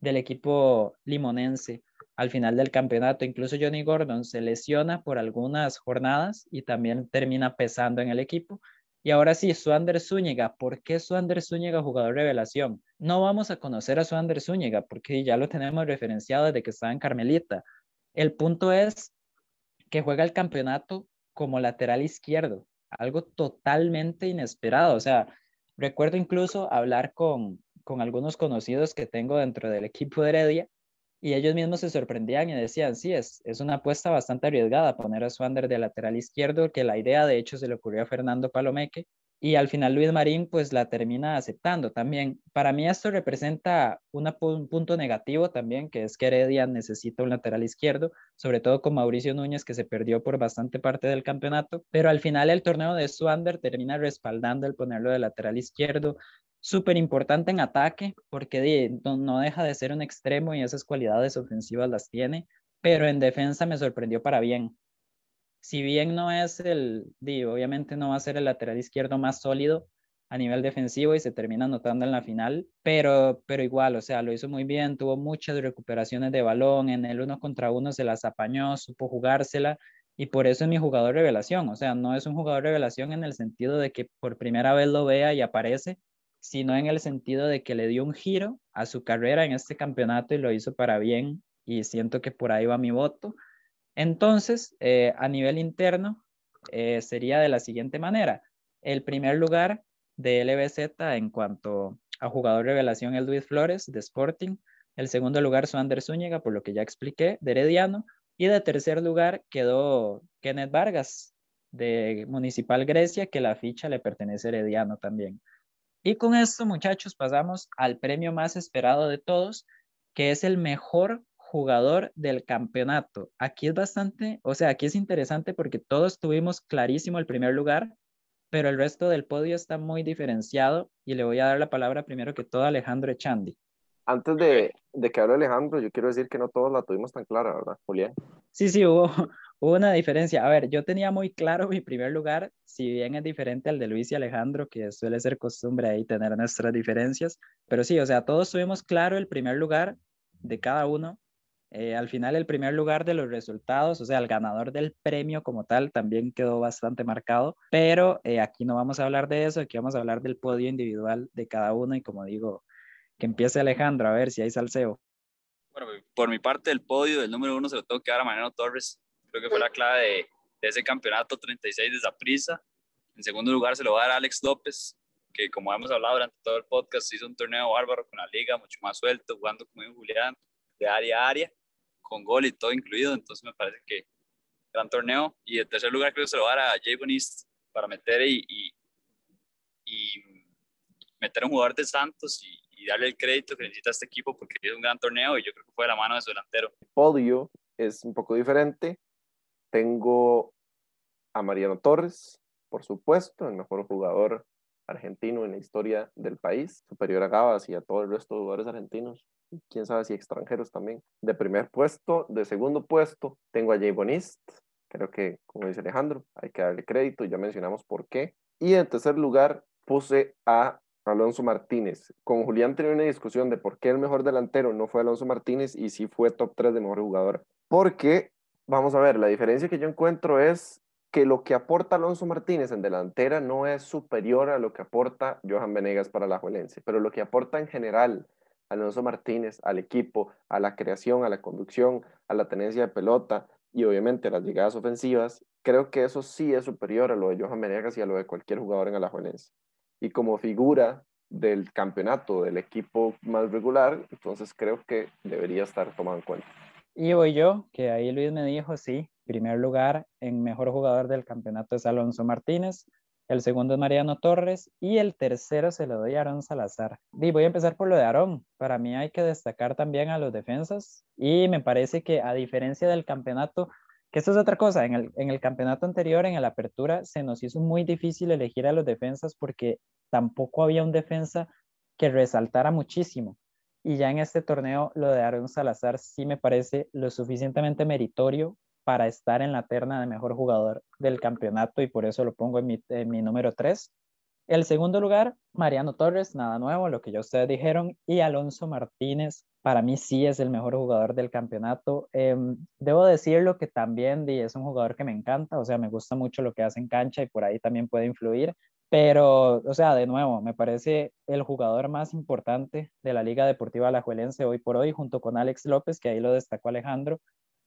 Speaker 2: del equipo limonense al final del campeonato. Incluso Johnny Gordon se lesiona por algunas jornadas y también termina pesando en el equipo. Y ahora sí, Suander Zúñiga. ¿Por qué Suander Zúñiga jugador revelación? No vamos a conocer a Suander Zúñiga porque ya lo tenemos referenciado desde que estaba en Carmelita. El punto es que juega el campeonato como lateral izquierdo, algo totalmente inesperado. O sea, recuerdo incluso hablar con, con algunos conocidos que tengo dentro del equipo de Heredia y ellos mismos se sorprendían y decían, sí, es, es una apuesta bastante arriesgada poner a Swander de lateral izquierdo, que la idea de hecho se le ocurrió a Fernando Palomeque, y al final Luis Marín pues la termina aceptando también. Para mí esto representa un punto negativo también, que es que Heredia necesita un lateral izquierdo, sobre todo con Mauricio Núñez que se perdió por bastante parte del campeonato, pero al final el torneo de Swander termina respaldando el ponerlo de lateral izquierdo, súper importante en ataque porque no, deja de ser un extremo y esas cualidades ofensivas las tiene, pero en defensa me sorprendió para bien. Si bien no es el, obviamente no va a ser el lateral izquierdo más sólido a nivel defensivo y se termina anotando en la final, pero, pero igual, o sea, lo hizo muy bien, tuvo muchas recuperaciones de balón, en el uno contra uno se las apañó, supo jugársela y por eso es mi jugador revelación, o sea, no es un jugador revelación en el sentido de que por primera vez lo vea y aparece, sino en el sentido de que le dio un giro a su carrera en este campeonato y lo hizo para bien y siento que por ahí va mi voto. Entonces, eh, a nivel interno, eh, sería de la siguiente manera. El primer lugar de LBZ en cuanto a jugador revelación es Luis Flores de Sporting. El segundo lugar, Suander Zúñiga, por lo que ya expliqué, de Herediano. Y de tercer lugar quedó Kenneth Vargas de Municipal Grecia, que la ficha le pertenece a Herediano también. Y con esto, muchachos, pasamos al premio más esperado de todos, que es el mejor jugador del campeonato. Aquí es bastante, o sea, aquí es interesante porque todos tuvimos clarísimo el primer lugar, pero el resto del podio está muy diferenciado y le voy a dar la palabra primero que todo a Alejandro Echandi.
Speaker 3: Antes de, de que hable Alejandro, yo quiero decir que no todos la tuvimos tan clara, ¿verdad, Julián?
Speaker 2: Sí, sí, hubo, hubo una diferencia. A ver, yo tenía muy claro mi primer lugar, si bien es diferente al de Luis y Alejandro, que suele ser costumbre ahí tener nuestras diferencias, pero sí, o sea, todos tuvimos claro el primer lugar de cada uno. Eh, al final, el primer lugar de los resultados, o sea, el ganador del premio como tal, también quedó bastante marcado, pero eh, aquí no vamos a hablar de eso, aquí vamos a hablar del podio individual de cada uno y como digo, que empiece Alejandro, a ver si hay salseo.
Speaker 5: Bueno, por mi parte, el podio del número uno se lo tengo que dar a Mariano Torres. Creo que fue la clave de, de ese campeonato 36 de Zaprisa. En segundo lugar, se lo va a dar a Alex López, que como hemos hablado durante todo el podcast, hizo un torneo bárbaro con la liga, mucho más suelto, jugando como un Julián, de área a área, con gol y todo incluido. Entonces me parece que gran torneo. Y en tercer lugar, creo que se lo va a dar a Jay Bonist para meter y, y, y meter un jugador de Santos y, y darle el crédito que necesita este equipo porque es un gran torneo y yo creo que fue de la mano de su delantero.
Speaker 3: El podio es un poco diferente. Tengo a Mariano Torres, por supuesto, el mejor jugador argentino en la historia del país, superior a Gabas y a todo el resto de jugadores argentinos, quién sabe si extranjeros también. De primer puesto, de segundo puesto, tengo a Jay Bonist, creo que, como dice Alejandro, hay que darle crédito, ya mencionamos por qué. Y en tercer lugar, puse a Alonso Martínez. Con Julián tenía una discusión de por qué el mejor delantero no fue Alonso Martínez y sí fue top 3 de mejor jugador. Porque, vamos a ver, la diferencia que yo encuentro es que lo que aporta Alonso Martínez en delantera no es superior a lo que aporta Johan Venegas para la Juelense, pero lo que aporta en general Alonso Martínez al equipo, a la creación, a la conducción, a la tenencia de pelota y obviamente a las llegadas ofensivas, creo que eso sí es superior a lo de Johan Venegas y a lo de cualquier jugador en Alajuelense y como figura del campeonato del equipo más regular, entonces creo que debería estar tomado en cuenta.
Speaker 2: Y voy yo, que ahí Luis me dijo, sí, primer lugar en mejor jugador del campeonato es Alonso Martínez, el segundo es Mariano Torres y el tercero se lo doy a Aarón Salazar. Y voy a empezar por lo de Aarón. Para mí hay que destacar también a los defensas y me parece que a diferencia del campeonato, que esto es otra cosa, en el, en el campeonato anterior, en la apertura, se nos hizo muy difícil elegir a los defensas porque tampoco había un defensa que resaltara muchísimo. Y ya en este torneo lo de Aaron Salazar sí me parece lo suficientemente meritorio para estar en la terna de mejor jugador del campeonato y por eso lo pongo en mi, en mi número 3. El segundo lugar, Mariano Torres, nada nuevo, lo que ya ustedes dijeron, y Alonso Martínez, para mí sí es el mejor jugador del campeonato. Em, debo decirlo que también es un jugador que me encanta, o sea, me gusta mucho lo que hace en cancha y por ahí también puede influir, pero, o sea, de nuevo, me parece el jugador más importante de la Liga Deportiva Alajuelense hoy por hoy, junto con Alex López, que ahí lo destacó Alejandro,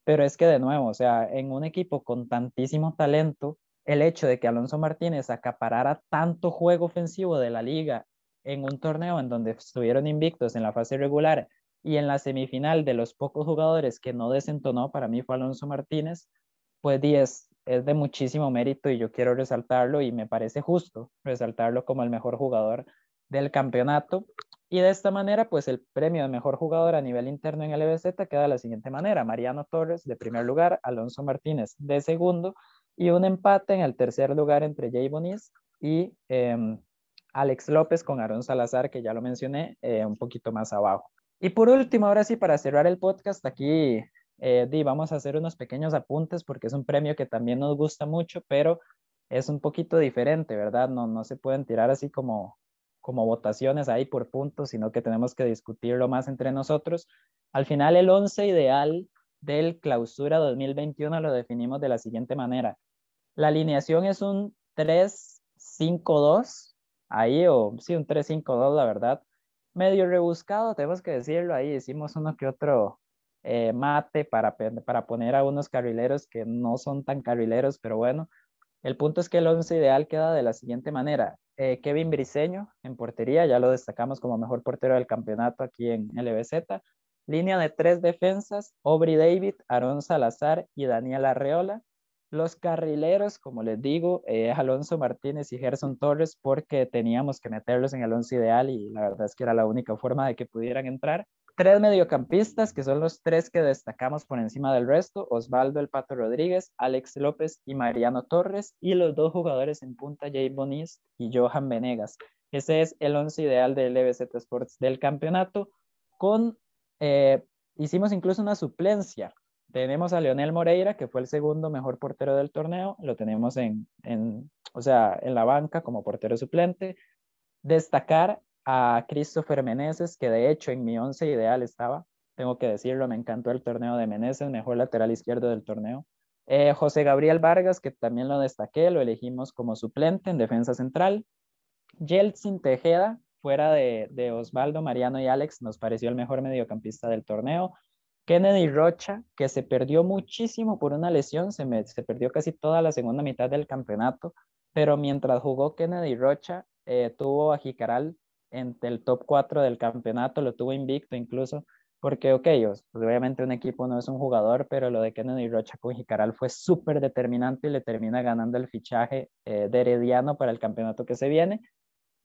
Speaker 2: pero es que de nuevo, o sea, en un equipo con tantísimo talento, el hecho de que Alonso Martínez acaparara tanto juego ofensivo de la liga en un torneo en donde estuvieron invictos en la fase regular y en la semifinal de los pocos jugadores que no desentonó, para mí fue Alonso Martínez, pues 10 es de muchísimo mérito y yo quiero resaltarlo y me parece justo resaltarlo como el mejor jugador del campeonato. Y de esta manera, pues el premio de mejor jugador a nivel interno en el LBZ queda de la siguiente manera. Mariano Torres de primer lugar, Alonso Martínez de segundo y un empate en el tercer lugar entre Jay Bonis y em, Alex López con Aaron Salazar, que ya lo mencioné, eh, un poquito más abajo. Y por último, ahora sí, para cerrar el podcast, aquí eh, di, vamos a hacer unos pequeños apuntes porque es un premio que también nos gusta mucho, pero es un poquito diferente, ¿verdad? No, no se pueden tirar así como, como votaciones ahí por puntos, sino que tenemos que discutirlo más entre nosotros. Al final, el 11 ideal del clausura 2021 lo definimos de la siguiente manera. La alineación es un 3-5-2, ahí, o sí, un 3-5-2, la verdad. Medio rebuscado, tenemos que decirlo, ahí hicimos uno que otro eh, mate para, para poner a unos carrileros que no son tan carrileros, pero bueno, el punto es que el 11 ideal queda de la siguiente manera. Eh, Kevin Briseño en portería, ya lo destacamos como mejor portero del campeonato aquí en LBZ. Línea de tres defensas, Aubrey David, Aaron Salazar y Daniel Arreola. Los carrileros, como les digo, eh, Alonso Martínez y Gerson Torres, porque teníamos que meterlos en el once ideal y la verdad es que era la única forma de que pudieran entrar. Tres mediocampistas, que son los tres que destacamos por encima del resto, Osvaldo El Pato Rodríguez, Alex López y Mariano Torres, y los dos jugadores en punta, Jay Bonis y Johan Venegas. Ese es el once ideal del LBZ Sports del campeonato, con, eh, hicimos incluso una suplencia tenemos a Leonel Moreira, que fue el segundo mejor portero del torneo, lo tenemos en, en, o sea, en la banca como portero suplente. Destacar a Christopher Meneses, que de hecho en mi once ideal estaba, tengo que decirlo, me encantó el torneo de Meneses, mejor lateral izquierdo del torneo. Eh, José Gabriel Vargas, que también lo destaqué, lo elegimos como suplente en defensa central. Yeltsin Tejeda, fuera de, de Osvaldo, Mariano y Alex, nos pareció el mejor mediocampista del torneo. Kennedy Rocha, que se perdió muchísimo por una lesión, se, perdió casi toda la segunda mitad del campeonato, pero mientras jugó Kennedy Rocha, eh, tuvo a Jicaral entre el top 4 del campeonato, lo tuvo invicto incluso, porque, ok, pues, obviamente un equipo no es un jugador, pero lo de Kennedy Rocha con Jicaral fue súper determinante y le termina ganando el fichaje eh, de Herediano para el campeonato que se viene.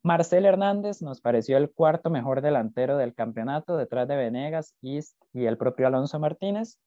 Speaker 2: Marcel Hernández nos pareció el cuarto mejor delantero del campeonato, detrás de Venegas, East y el propio Alonso Martínez.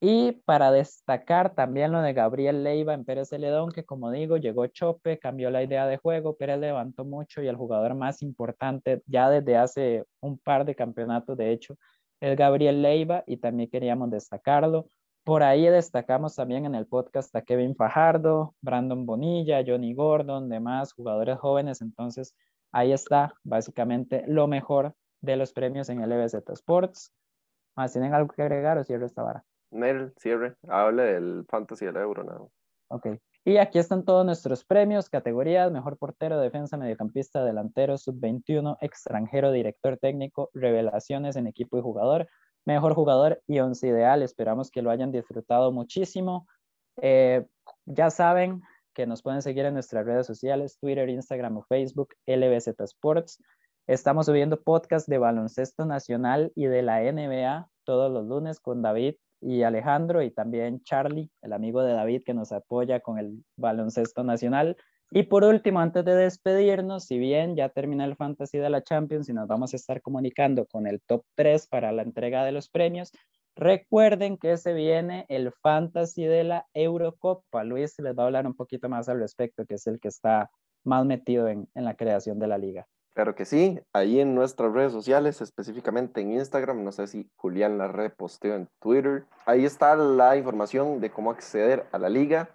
Speaker 2: Y para destacar también lo de Gabriel Leiva en Pérez Celedón, que como digo, llegó Chope, cambió la idea de juego, Pérez levantó mucho y el jugador más importante ya desde hace un par de campeonatos, de hecho, es Gabriel Leiva y también queríamos destacarlo. Por ahí destacamos también en el podcast a Kevin Fajardo, Brandon Bonilla, Johnny Gordon, demás jugadores jóvenes. Entonces, ahí está básicamente lo mejor de los premios en LBZ Sports. ¿Más tienen algo que agregar o cierro esta vara?
Speaker 3: Nel, cierre. Hable del Fantasy del Euro, ¿no?
Speaker 2: Ok. Y aquí están todos nuestros premios, categorías, mejor portero, defensa, mediocampista, delantero, sub-21, extranjero, director técnico, revelaciones en equipo y jugador, mejor jugador y once ideal. Esperamos que lo hayan disfrutado muchísimo. Eh, ya saben que nos pueden seguir en nuestras redes sociales, Twitter, Instagram o Facebook, LBZ Sports. Estamos subiendo podcast de baloncesto nacional y de la NBA todos los lunes con David y Alejandro y también Charlie, el amigo de David que nos apoya con el baloncesto nacional. Y por último, antes de despedirnos, si bien ya termina el Fantasy de la Champions y nos vamos a estar comunicando con el top 3 para la entrega de los premios, recuerden que se viene el Fantasy de la Eurocopa. Luis les va a hablar un poquito más al respecto, que es el que está más metido en, en la creación de la liga.
Speaker 3: Claro que sí, ahí en nuestras redes sociales, específicamente en Instagram, no sé si Julián la reposteó en Twitter, ahí está la información de cómo acceder a la liga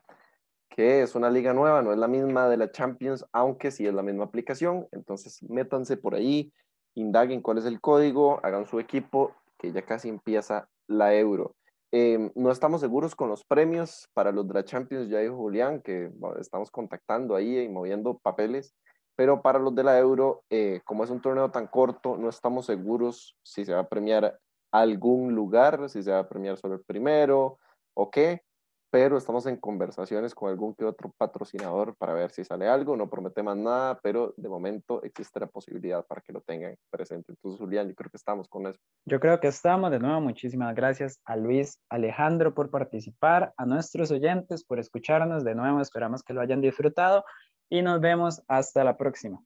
Speaker 3: que es una liga nueva, no es la misma de la Champions, aunque sí es la misma aplicación. Entonces, métanse por ahí, indaguen cuál es el código, hagan su equipo, que ya casi empieza la Euro. Em, no estamos seguros con los premios para los de la Champions, ya dijo Julián, que estamos contactando ahí y moviendo papeles, pero para los de la Euro, eh, como es un torneo tan corto, no estamos seguros si se va a premiar algún lugar, si se va a premiar solo el primero o qué, pero estamos en conversaciones con algún que otro patrocinador para ver si sale algo, no prometemos nada, pero de momento existe la posibilidad para que lo tengan presente. Entonces, Julián, yo creo que estamos con eso.
Speaker 2: Yo creo que estamos, de nuevo, muchísimas gracias a Luis Alejandro por participar, a nuestros oyentes por escucharnos, de nuevo, esperamos que lo hayan disfrutado y nos vemos hasta la próxima.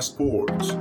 Speaker 1: Sports.